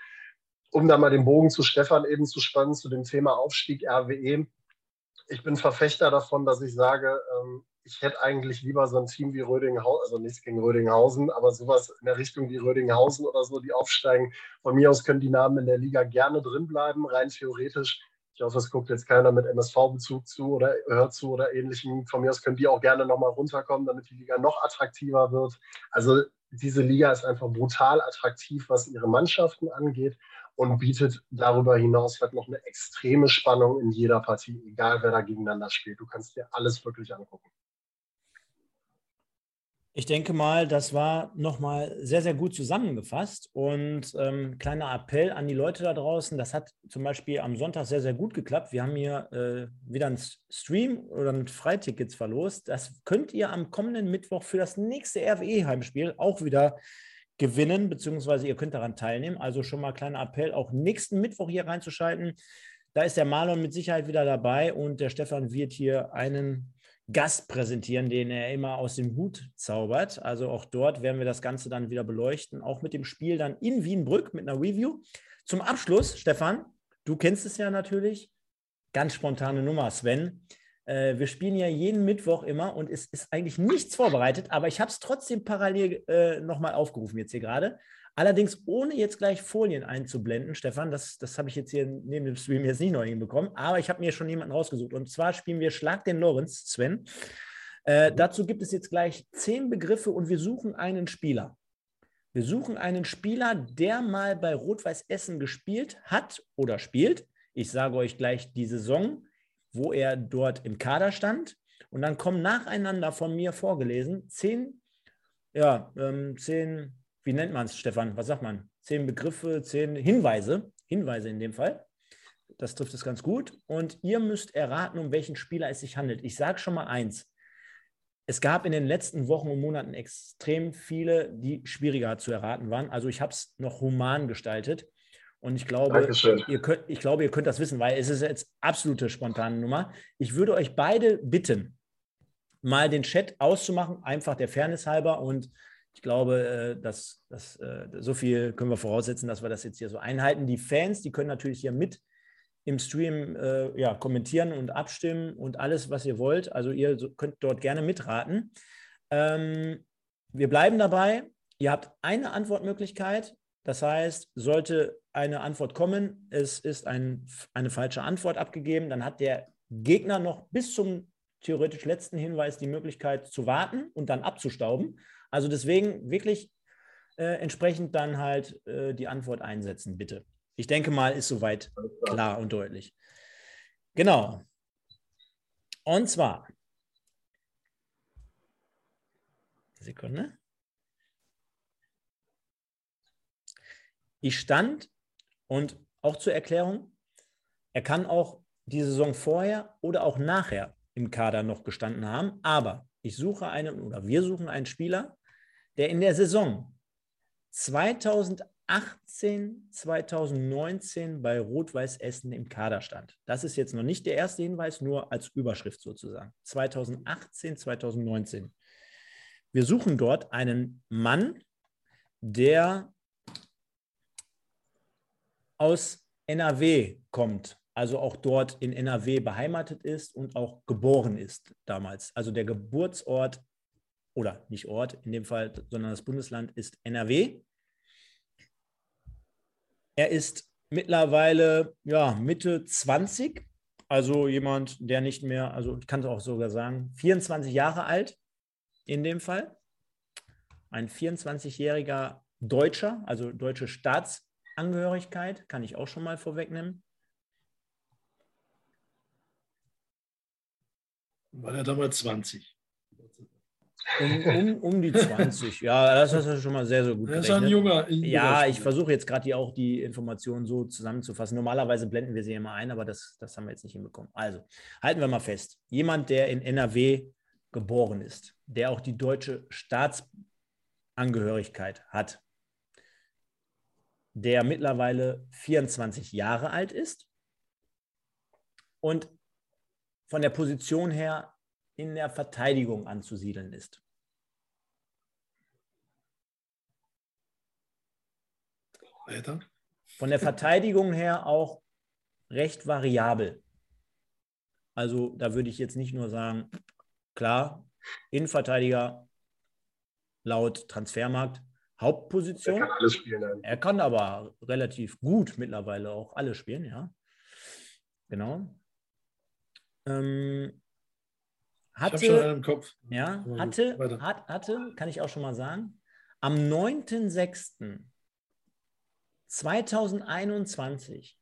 um da mal den Bogen zu Stefan eben zu spannen, zu dem Thema Aufstieg RWE. Ich bin Verfechter davon, dass ich sage, ähm, ich hätte eigentlich lieber so ein Team wie Rödinghausen, also nichts gegen Rödinghausen, aber sowas in der Richtung wie Rödinghausen oder so, die aufsteigen. Von mir aus können die Namen in der Liga gerne drin bleiben, rein theoretisch. Ich hoffe, es guckt jetzt keiner mit MSV-Bezug zu oder hört zu oder ähnlichem. Von mir aus können die auch gerne nochmal runterkommen, damit die Liga noch attraktiver wird. Also diese Liga ist einfach brutal attraktiv, was ihre Mannschaften angeht und bietet darüber hinaus halt noch eine extreme Spannung in jeder Partie, egal wer da gegeneinander spielt. Du kannst dir alles wirklich angucken. Ich denke mal, das war nochmal sehr, sehr gut zusammengefasst. Und ähm, kleiner Appell an die Leute da draußen, das hat zum Beispiel am Sonntag sehr, sehr gut geklappt. Wir haben hier äh, wieder einen Stream oder mit Freitickets verlost. Das könnt ihr am kommenden Mittwoch für das nächste RWE-Heimspiel auch wieder gewinnen, beziehungsweise ihr könnt daran teilnehmen. Also schon mal kleiner Appell, auch nächsten Mittwoch hier reinzuschalten. Da ist der Marlon mit Sicherheit wieder dabei und der Stefan wird hier einen Gast präsentieren, den er immer aus dem Hut zaubert. Also auch dort werden wir das Ganze dann wieder beleuchten, auch mit dem Spiel dann in Wienbrück mit einer Review. Zum Abschluss, Stefan, du kennst es ja natürlich, ganz spontane Nummer, Sven. Äh, wir spielen ja jeden Mittwoch immer und es ist eigentlich nichts vorbereitet, aber ich habe es trotzdem parallel äh, nochmal aufgerufen jetzt hier gerade. Allerdings ohne jetzt gleich Folien einzublenden, Stefan, das, das habe ich jetzt hier neben dem Stream jetzt nicht noch hinbekommen, aber ich habe mir schon jemanden rausgesucht. Und zwar spielen wir Schlag den Lorenz, Sven. Äh, dazu gibt es jetzt gleich zehn Begriffe und wir suchen einen Spieler. Wir suchen einen Spieler, der mal bei Rot-Weiß Essen gespielt hat oder spielt. Ich sage euch gleich die Saison, wo er dort im Kader stand. Und dann kommen nacheinander von mir vorgelesen zehn, ja, ähm, zehn, wie nennt man es, Stefan? Was sagt man? Zehn Begriffe, zehn Hinweise, Hinweise in dem Fall. Das trifft es ganz gut. Und ihr müsst erraten, um welchen Spieler es sich handelt. Ich sage schon mal eins. Es gab in den letzten Wochen und Monaten extrem viele, die schwieriger zu erraten waren. Also ich habe es noch human gestaltet. Und ich glaube, ihr könnt, ich glaube, ihr könnt das wissen, weil es ist jetzt absolute spontane Nummer. Ich würde euch beide bitten, mal den Chat auszumachen, einfach der Fairness halber. Und ich glaube, äh, dass, dass äh, so viel können wir voraussetzen, dass wir das jetzt hier so einhalten. Die Fans, die können natürlich hier mit im Stream äh, ja, kommentieren und abstimmen und alles, was ihr wollt. Also ihr könnt dort gerne mitraten. Ähm, wir bleiben dabei. Ihr habt eine Antwortmöglichkeit. Das heißt, sollte eine Antwort kommen, es ist ein, eine falsche Antwort abgegeben, dann hat der Gegner noch bis zum theoretisch letzten Hinweis die Möglichkeit zu warten und dann abzustauben. Also deswegen wirklich äh, entsprechend dann halt äh, die Antwort einsetzen, bitte. Ich denke mal, ist soweit klar und deutlich. Genau. Und zwar, Sekunde. Ich stand und auch zur Erklärung, er kann auch die Saison vorher oder auch nachher im Kader noch gestanden haben. Aber ich suche einen oder wir suchen einen Spieler, der in der Saison 2018, 2019 bei Rot-Weiß Essen im Kader stand. Das ist jetzt noch nicht der erste Hinweis, nur als Überschrift sozusagen. 2018, 2019. Wir suchen dort einen Mann, der aus NRW kommt, also auch dort in NRW beheimatet ist und auch geboren ist damals. Also der Geburtsort oder nicht Ort in dem Fall, sondern das Bundesland ist NRW. Er ist mittlerweile ja, Mitte 20, also jemand, der nicht mehr, also ich kann es auch sogar sagen, 24 Jahre alt in dem Fall. Ein 24-jähriger Deutscher, also deutsche Staats Angehörigkeit, kann ich auch schon mal vorwegnehmen. War er damals 20? Um, um, um, die 20, ja, das hast du schon mal sehr, sehr gut Er ist ein junger. Ja, ich versuche jetzt gerade auch die Informationen so zusammenzufassen. Normalerweise blenden wir sie immer ein, aber das, das haben wir jetzt nicht hinbekommen. Also, halten wir mal fest. Jemand, der in NRW geboren ist, der auch die deutsche Staatsangehörigkeit hat, der mittlerweile 24 Jahre alt ist und von der Position her in der Verteidigung anzusiedeln ist. Weiter. Von der Verteidigung her auch recht variabel. Also da würde ich jetzt nicht nur sagen, klar, Innenverteidiger laut Transfermarkt Hauptposition. Er kann alles spielen. Dann. Er kann aber relativ gut mittlerweile auch alle spielen, ja. Genau. Ähm, hatte, ich schon einen im Kopf. Ja, hatte, hat, hatte, kann ich auch schon mal sagen, am 9.06.2021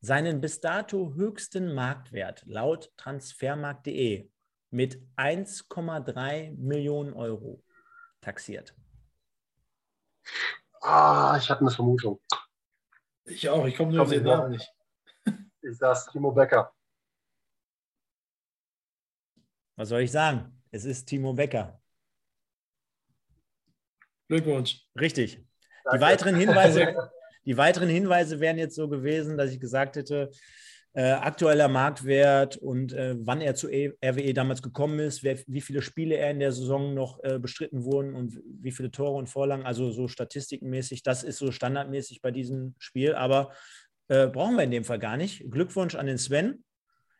seinen bis dato höchsten Marktwert laut transfermarkt.de mit 1,3 Millionen Euro taxiert. Ah, ich habe eine Vermutung. Ich auch, ich komme nur auf den Namen nicht. Ich sag's Timo Becker. Was soll ich sagen? Es ist Timo Becker. Glückwunsch. Richtig. Die weiteren Hinweise, Die weiteren Hinweise wären jetzt so gewesen, dass ich gesagt hätte, äh, aktueller Marktwert und äh, wann er zu e RWE damals gekommen ist, wer, wie viele Spiele er in der Saison noch äh, bestritten wurden und wie viele Tore und Vorlagen, also so statistikenmäßig, das ist so standardmäßig bei diesem Spiel, aber äh, brauchen wir in dem Fall gar nicht. Glückwunsch an den Sven.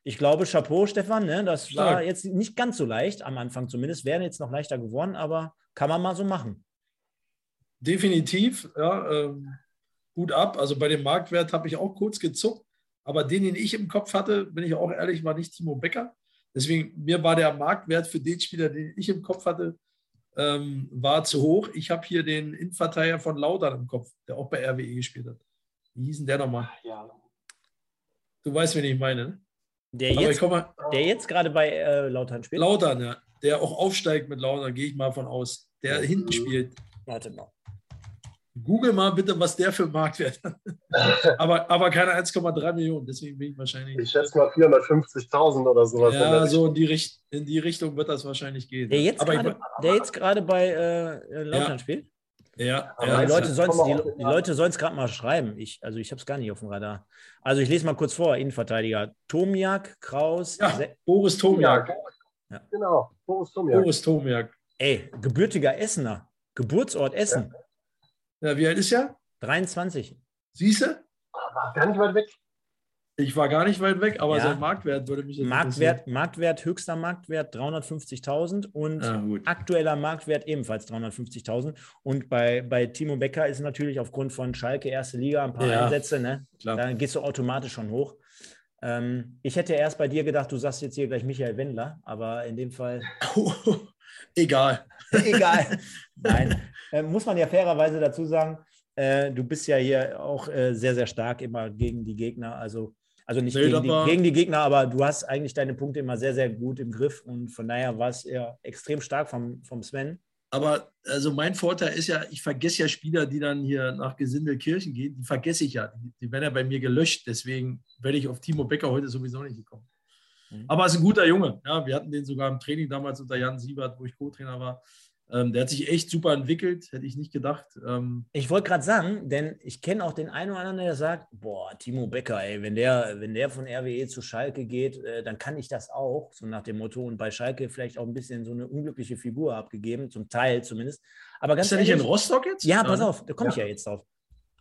Ich glaube, Chapeau, Stefan, ne? das Stark. war jetzt nicht ganz so leicht, am Anfang zumindest, wäre jetzt noch leichter geworden, aber kann man mal so machen. Definitiv, ja, ähm, gut ab. Also bei dem Marktwert habe ich auch kurz gezuckt aber den, den ich im Kopf hatte, bin ich auch ehrlich, war nicht Timo Becker. Deswegen, mir war der Marktwert für den Spieler, den ich im Kopf hatte, ähm, war zu hoch. Ich habe hier den Innenverteidiger von Lautern im Kopf, der auch bei RWE gespielt hat. Wie hieß denn der nochmal? Ja. Du weißt, wen ich meine. Ne? Der jetzt, mal, der jetzt gerade bei äh, Lautern spielt? Lautern, ja. Der auch aufsteigt mit Lautern, gehe ich mal von aus. Der hinten spielt. Warte mal. Google mal bitte, was der für Marktwert hat. aber, aber keine 1,3 Millionen, deswegen bin ich wahrscheinlich. Ich schätze mal 450.000 oder sowas. Ja, so in die, Richt in die Richtung wird das wahrscheinlich gehen. Der jetzt gerade bei äh, Lautern ja. spielt? Ja, ja, die Leute sollen die, die Leute sollen es gerade mal schreiben. Ich, also ich habe es gar nicht auf dem Radar. Also ich lese mal kurz vor: Innenverteidiger Tomiak, Kraus, ja, Boris Tomiak. Ja. Genau, Boris Tomiak. Boris Tomiak. Ey, gebürtiger Essener, Geburtsort Essen. Ja. Ja, wie alt ist er? 23. Siehst du? Gar nicht weit weg. Ich war gar nicht weit weg, aber ja. sein Marktwert würde mich Marktwert, Marktwert, höchster Marktwert 350.000 und ah, aktueller Marktwert ebenfalls 350.000. Und bei, bei Timo Becker ist natürlich aufgrund von Schalke erste Liga ein paar ja, Einsätze, ne? da gehst du automatisch schon hoch. Ähm, ich hätte erst bei dir gedacht, du sagst jetzt hier gleich Michael Wendler, aber in dem Fall. Egal. Egal. Nein, äh, muss man ja fairerweise dazu sagen, äh, du bist ja hier auch äh, sehr, sehr stark immer gegen die Gegner. Also, also nicht nee, gegen, die, gegen, die, Gegner, aber du hast eigentlich deine Punkte immer sehr, sehr gut im Griff und von daher war es ja extrem stark vom, vom Sven. Aber also mein Vorteil ist ja, ich vergesse ja Spieler, die dann hier nach Gesindelkirchen gehen, die vergesse ich ja. Die, die werden ja bei mir gelöscht. Deswegen werde ich auf Timo Becker heute sowieso nicht gekommen. Mhm. Aber er ist ein guter Junge. Ja, wir hatten den sogar im Training damals unter Jan Siebert, wo ich Co-Trainer war. Ähm, der hat sich echt super entwickelt, hätte ich nicht gedacht. Ähm, ich wollte gerade sagen, denn ich kenne auch den einen oder anderen, der sagt, boah, Timo Becker, ey, wenn der, wenn der von RWE zu Schalke geht, äh, dann kann ich das auch, so nach dem Motto. Und bei Schalke vielleicht auch ein bisschen so eine unglückliche Figur abgegeben, zum Teil zumindest. Aber ganz Ist er nicht in Rostock jetzt? Ja, pass auf, da komme ja. ich ja jetzt drauf.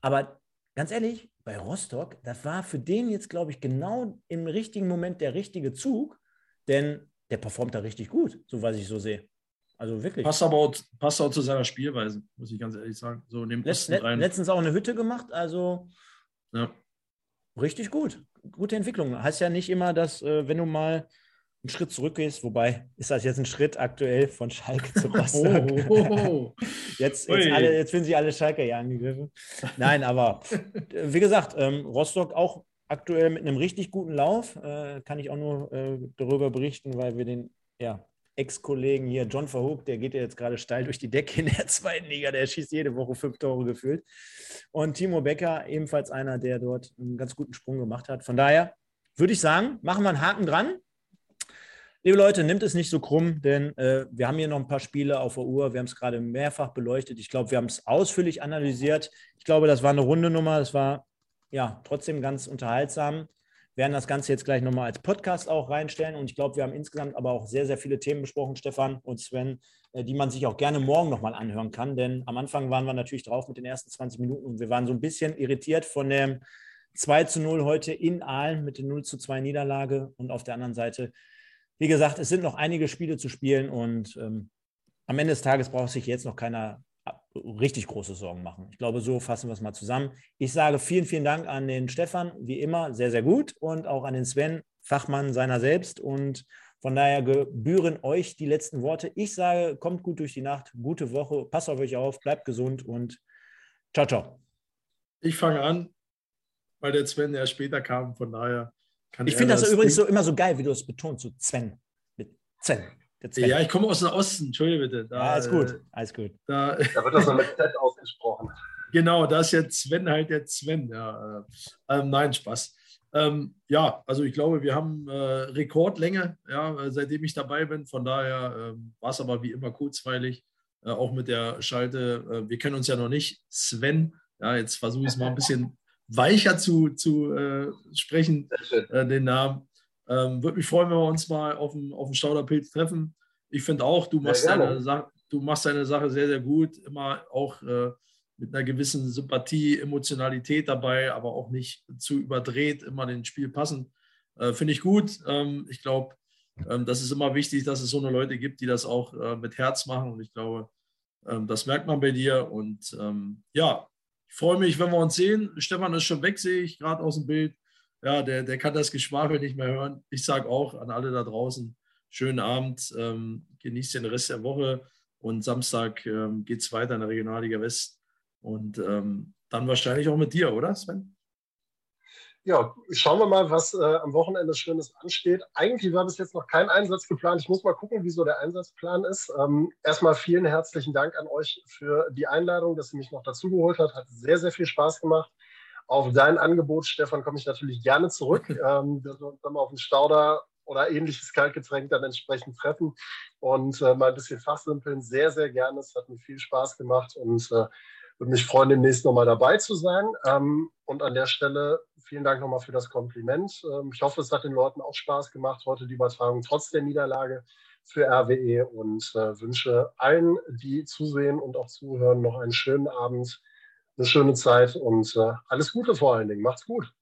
Aber ganz ehrlich, bei Rostock, das war für den jetzt, glaube ich, genau im richtigen Moment der richtige Zug, denn der performt da richtig gut, so was ich so sehe. Also wirklich. Passt aber auch, passt auch zu seiner Spielweise, muss ich ganz ehrlich sagen. So in dem Letzt, rein. Letztens auch eine Hütte gemacht, also ja. richtig gut. Gute Entwicklung. Heißt ja nicht immer, dass, äh, wenn du mal einen Schritt zurückgehst, wobei ist das jetzt ein Schritt aktuell von Schalke zu Rostock. oh, oh, oh. Jetzt, jetzt, alle, jetzt finden sich alle Schalke ja angegriffen. Nein, aber wie gesagt, ähm, Rostock auch aktuell mit einem richtig guten Lauf. Äh, kann ich auch nur äh, darüber berichten, weil wir den ja, Ex-Kollegen hier, John Verhoek, der geht ja jetzt gerade steil durch die Decke in der zweiten Liga, der schießt jede Woche fünf Tore gefühlt. Und Timo Becker, ebenfalls einer, der dort einen ganz guten Sprung gemacht hat. Von daher würde ich sagen, machen wir einen Haken dran. Liebe Leute, nimmt es nicht so krumm, denn äh, wir haben hier noch ein paar Spiele auf der Uhr. Wir haben es gerade mehrfach beleuchtet. Ich glaube, wir haben es ausführlich analysiert. Ich glaube, das war eine runde Nummer. Das war ja trotzdem ganz unterhaltsam werden das Ganze jetzt gleich nochmal als Podcast auch reinstellen. Und ich glaube, wir haben insgesamt aber auch sehr, sehr viele Themen besprochen, Stefan und Sven, äh, die man sich auch gerne morgen nochmal anhören kann. Denn am Anfang waren wir natürlich drauf mit den ersten 20 Minuten und wir waren so ein bisschen irritiert von dem 2 zu 0 heute in Aalen mit der 0 zu 2 Niederlage. Und auf der anderen Seite, wie gesagt, es sind noch einige Spiele zu spielen und ähm, am Ende des Tages braucht sich jetzt noch keiner richtig große Sorgen machen. Ich glaube, so fassen wir es mal zusammen. Ich sage vielen, vielen Dank an den Stefan, wie immer, sehr, sehr gut und auch an den Sven, Fachmann seiner selbst und von daher gebühren euch die letzten Worte. Ich sage, kommt gut durch die Nacht, gute Woche, passt auf euch auf, bleibt gesund und ciao, ciao. Ich fange an, weil der Sven ja später kam, von daher kann Ich finde das, das übrigens so immer so geil, wie du es betonst, so Sven. Mit Sven. Ja, ich komme aus dem Osten, entschuldige bitte. Da, ja, alles gut, äh, alles gut. Da, da wird das so mit Z ausgesprochen. Genau, da ist jetzt Sven halt der Sven. Ja, äh, ähm, nein, Spaß. Ähm, ja, also ich glaube, wir haben äh, Rekordlänge, ja, äh, seitdem ich dabei bin. Von daher ähm, war es aber wie immer kurzweilig, äh, auch mit der Schalte. Äh, wir kennen uns ja noch nicht. Sven, Ja, jetzt versuche ich es mal ein bisschen weicher zu, zu äh, sprechen, äh, den Namen. Ähm, Würde mich freuen, wenn wir uns mal auf dem, auf dem Stauderpilz treffen. Ich finde auch, du machst, deine, du machst deine Sache sehr, sehr gut. Immer auch äh, mit einer gewissen Sympathie, Emotionalität dabei, aber auch nicht zu überdreht, immer den Spiel passend. Äh, finde ich gut. Ähm, ich glaube, ähm, das ist immer wichtig, dass es so eine Leute gibt, die das auch äh, mit Herz machen. Und ich glaube, ähm, das merkt man bei dir. Und ähm, ja, ich freue mich, wenn wir uns sehen. Stefan ist schon weg, sehe ich gerade aus dem Bild. Ja, der, der kann das Geschwafel nicht mehr hören. Ich sage auch an alle da draußen, schönen Abend, ähm, genießt den Rest der Woche und Samstag ähm, geht es weiter in der Regionalliga West und ähm, dann wahrscheinlich auch mit dir, oder Sven? Ja, schauen wir mal, was äh, am Wochenende Schönes ansteht. Eigentlich war bis jetzt noch kein Einsatz geplant. Ich muss mal gucken, wie so der Einsatzplan ist. Ähm, erstmal vielen herzlichen Dank an euch für die Einladung, dass ihr mich noch dazugeholt habt. Hat sehr, sehr viel Spaß gemacht. Auf dein Angebot, Stefan, komme ich natürlich gerne zurück. ähm, wir uns dann mal auf den Stauder oder ähnliches Kaltgetränk dann entsprechend treffen und äh, mal ein bisschen fachsimpeln. Sehr, sehr gerne. Es hat mir viel Spaß gemacht und äh, würde mich freuen, demnächst nochmal dabei zu sein. Ähm, und an der Stelle vielen Dank nochmal für das Kompliment. Ähm, ich hoffe, es hat den Leuten auch Spaß gemacht, heute die Übertragung trotz der Niederlage für RWE und äh, wünsche allen, die zusehen und auch zuhören, noch einen schönen Abend, eine schöne Zeit und äh, alles Gute vor allen Dingen. Macht's gut.